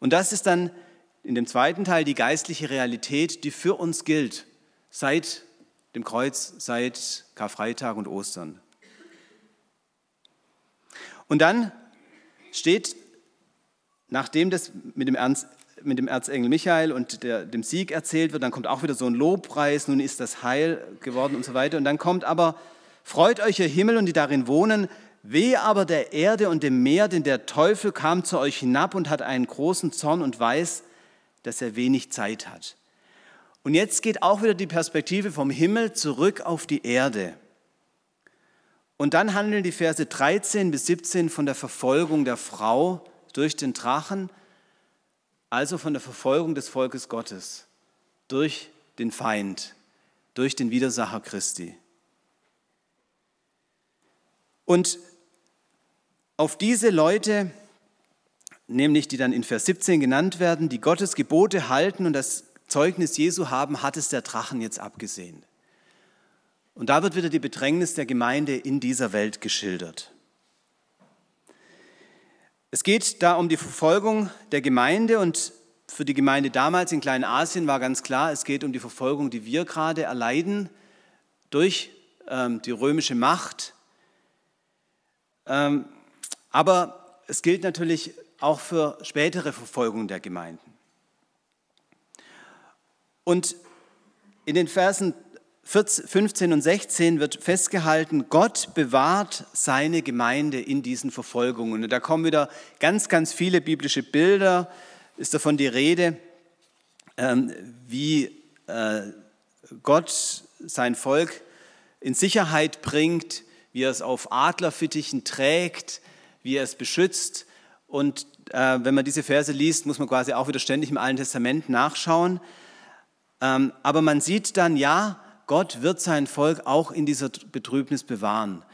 Und das ist dann in dem zweiten Teil die geistliche Realität, die für uns gilt, seit dem Kreuz, seit Karfreitag und Ostern. Und dann steht, nachdem das mit dem, Ernst, mit dem Erzengel Michael und der, dem Sieg erzählt wird, dann kommt auch wieder so ein Lobpreis, nun ist das Heil geworden und so weiter. Und dann kommt aber, freut euch ihr Himmel und die darin wohnen, Wehe aber der Erde und dem Meer, denn der Teufel kam zu euch hinab und hat einen großen Zorn und weiß, dass er wenig Zeit hat. Und jetzt geht auch wieder die Perspektive vom Himmel zurück auf die Erde. Und dann handeln die Verse 13 bis 17 von der Verfolgung der Frau durch den Drachen, also von der Verfolgung des Volkes Gottes durch den Feind, durch den Widersacher Christi. Und auf diese Leute, nämlich die dann in Vers 17 genannt werden, die Gottes Gebote halten und das Zeugnis Jesu haben, hat es der Drachen jetzt abgesehen. Und da wird wieder die Bedrängnis der Gemeinde in dieser Welt geschildert. Es geht da um die Verfolgung der Gemeinde und für die Gemeinde damals in Kleinasien war ganz klar, es geht um die Verfolgung, die wir gerade erleiden durch ähm, die römische Macht. Ähm, aber es gilt natürlich auch für spätere Verfolgung der Gemeinden. Und in den Versen 15 und 16 wird festgehalten, Gott bewahrt seine Gemeinde in diesen Verfolgungen. Und da kommen wieder ganz, ganz viele biblische Bilder, ist davon die Rede, ähm, wie äh, Gott sein Volk in Sicherheit bringt, wie er es auf Adlerfittichen trägt, wie er es beschützt. Und äh, wenn man diese Verse liest, muss man quasi auch wieder ständig im Alten Testament nachschauen. Ähm, aber man sieht dann, ja, Gott wird sein Volk auch in dieser Betrübnis bewahren.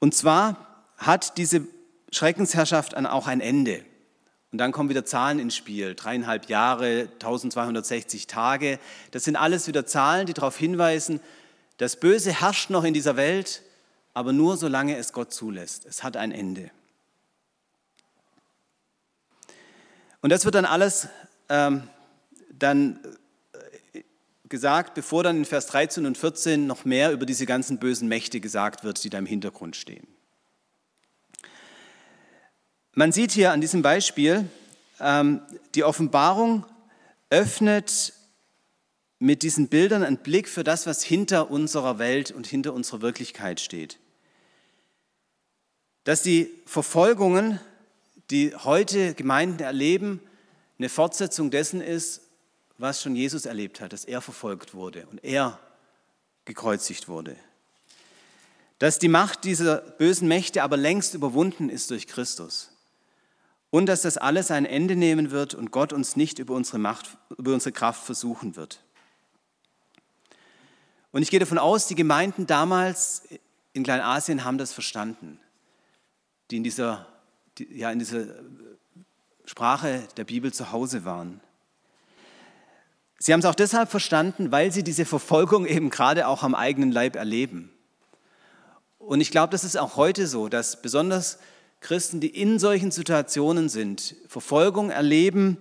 Und zwar hat diese Schreckensherrschaft auch ein Ende. Und dann kommen wieder Zahlen ins Spiel. Dreieinhalb Jahre, 1260 Tage. Das sind alles wieder Zahlen, die darauf hinweisen, das Böse herrscht noch in dieser Welt, aber nur solange es Gott zulässt. Es hat ein Ende. Und das wird dann alles ähm, dann gesagt, bevor dann in Vers 13 und 14 noch mehr über diese ganzen bösen Mächte gesagt wird, die da im Hintergrund stehen. Man sieht hier an diesem Beispiel, ähm, die Offenbarung öffnet mit diesen Bildern einen Blick für das, was hinter unserer Welt und hinter unserer Wirklichkeit steht. Dass die Verfolgungen, die heute Gemeinden erleben, eine Fortsetzung dessen ist, was schon Jesus erlebt hat, dass er verfolgt wurde und er gekreuzigt wurde. Dass die Macht dieser bösen Mächte aber längst überwunden ist durch Christus. Und dass das alles ein Ende nehmen wird und Gott uns nicht über unsere, Macht, über unsere Kraft versuchen wird. Und ich gehe davon aus, die Gemeinden damals in Kleinasien haben das verstanden, die in dieser, die, ja, in dieser Sprache der Bibel zu Hause waren. Sie haben es auch deshalb verstanden, weil sie diese Verfolgung eben gerade auch am eigenen Leib erleben. Und ich glaube, das ist auch heute so, dass besonders Christen, die in solchen Situationen sind, Verfolgung erleben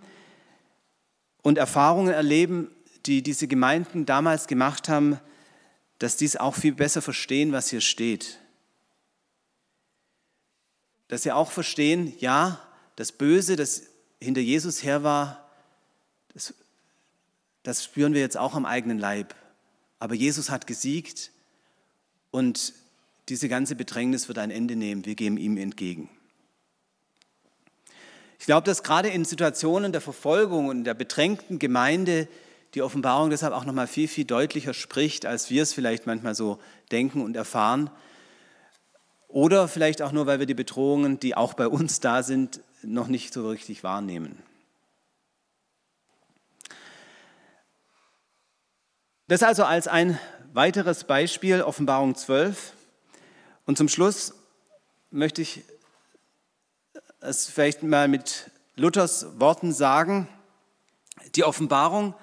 und Erfahrungen erleben, die diese Gemeinden damals gemacht haben, dass dies auch viel besser verstehen, was hier steht. Dass sie auch verstehen, ja, das Böse, das hinter Jesus her war, das das spüren wir jetzt auch am eigenen Leib. Aber Jesus hat gesiegt und diese ganze Bedrängnis wird ein Ende nehmen. Wir gehen ihm entgegen. Ich glaube, dass gerade in Situationen der Verfolgung und der bedrängten Gemeinde die Offenbarung deshalb auch noch mal viel viel deutlicher spricht, als wir es vielleicht manchmal so denken und erfahren. Oder vielleicht auch nur, weil wir die Bedrohungen, die auch bei uns da sind, noch nicht so richtig wahrnehmen. Das also als ein weiteres Beispiel, Offenbarung 12. Und zum Schluss möchte ich es vielleicht mal mit Luthers Worten sagen. Die Offenbarung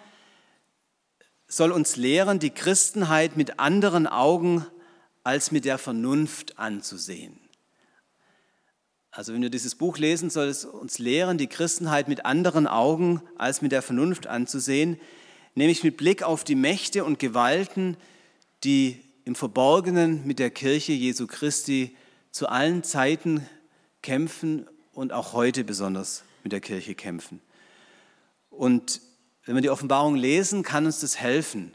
soll uns lehren, die Christenheit mit anderen Augen als mit der Vernunft anzusehen. Also wenn wir dieses Buch lesen, soll es uns lehren, die Christenheit mit anderen Augen als mit der Vernunft anzusehen nämlich mit Blick auf die Mächte und Gewalten, die im Verborgenen mit der Kirche Jesu Christi zu allen Zeiten kämpfen und auch heute besonders mit der Kirche kämpfen. Und wenn wir die Offenbarung lesen, kann uns das helfen,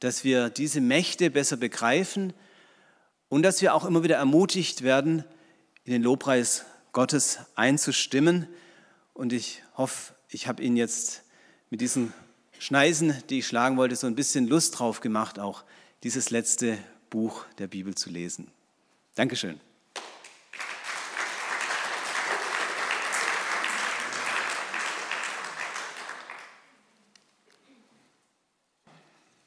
dass wir diese Mächte besser begreifen und dass wir auch immer wieder ermutigt werden, in den Lobpreis Gottes einzustimmen. Und ich hoffe, ich habe Ihnen jetzt mit diesen Schneisen, die ich schlagen wollte, so ein bisschen Lust drauf gemacht, auch dieses letzte Buch der Bibel zu lesen. Dankeschön.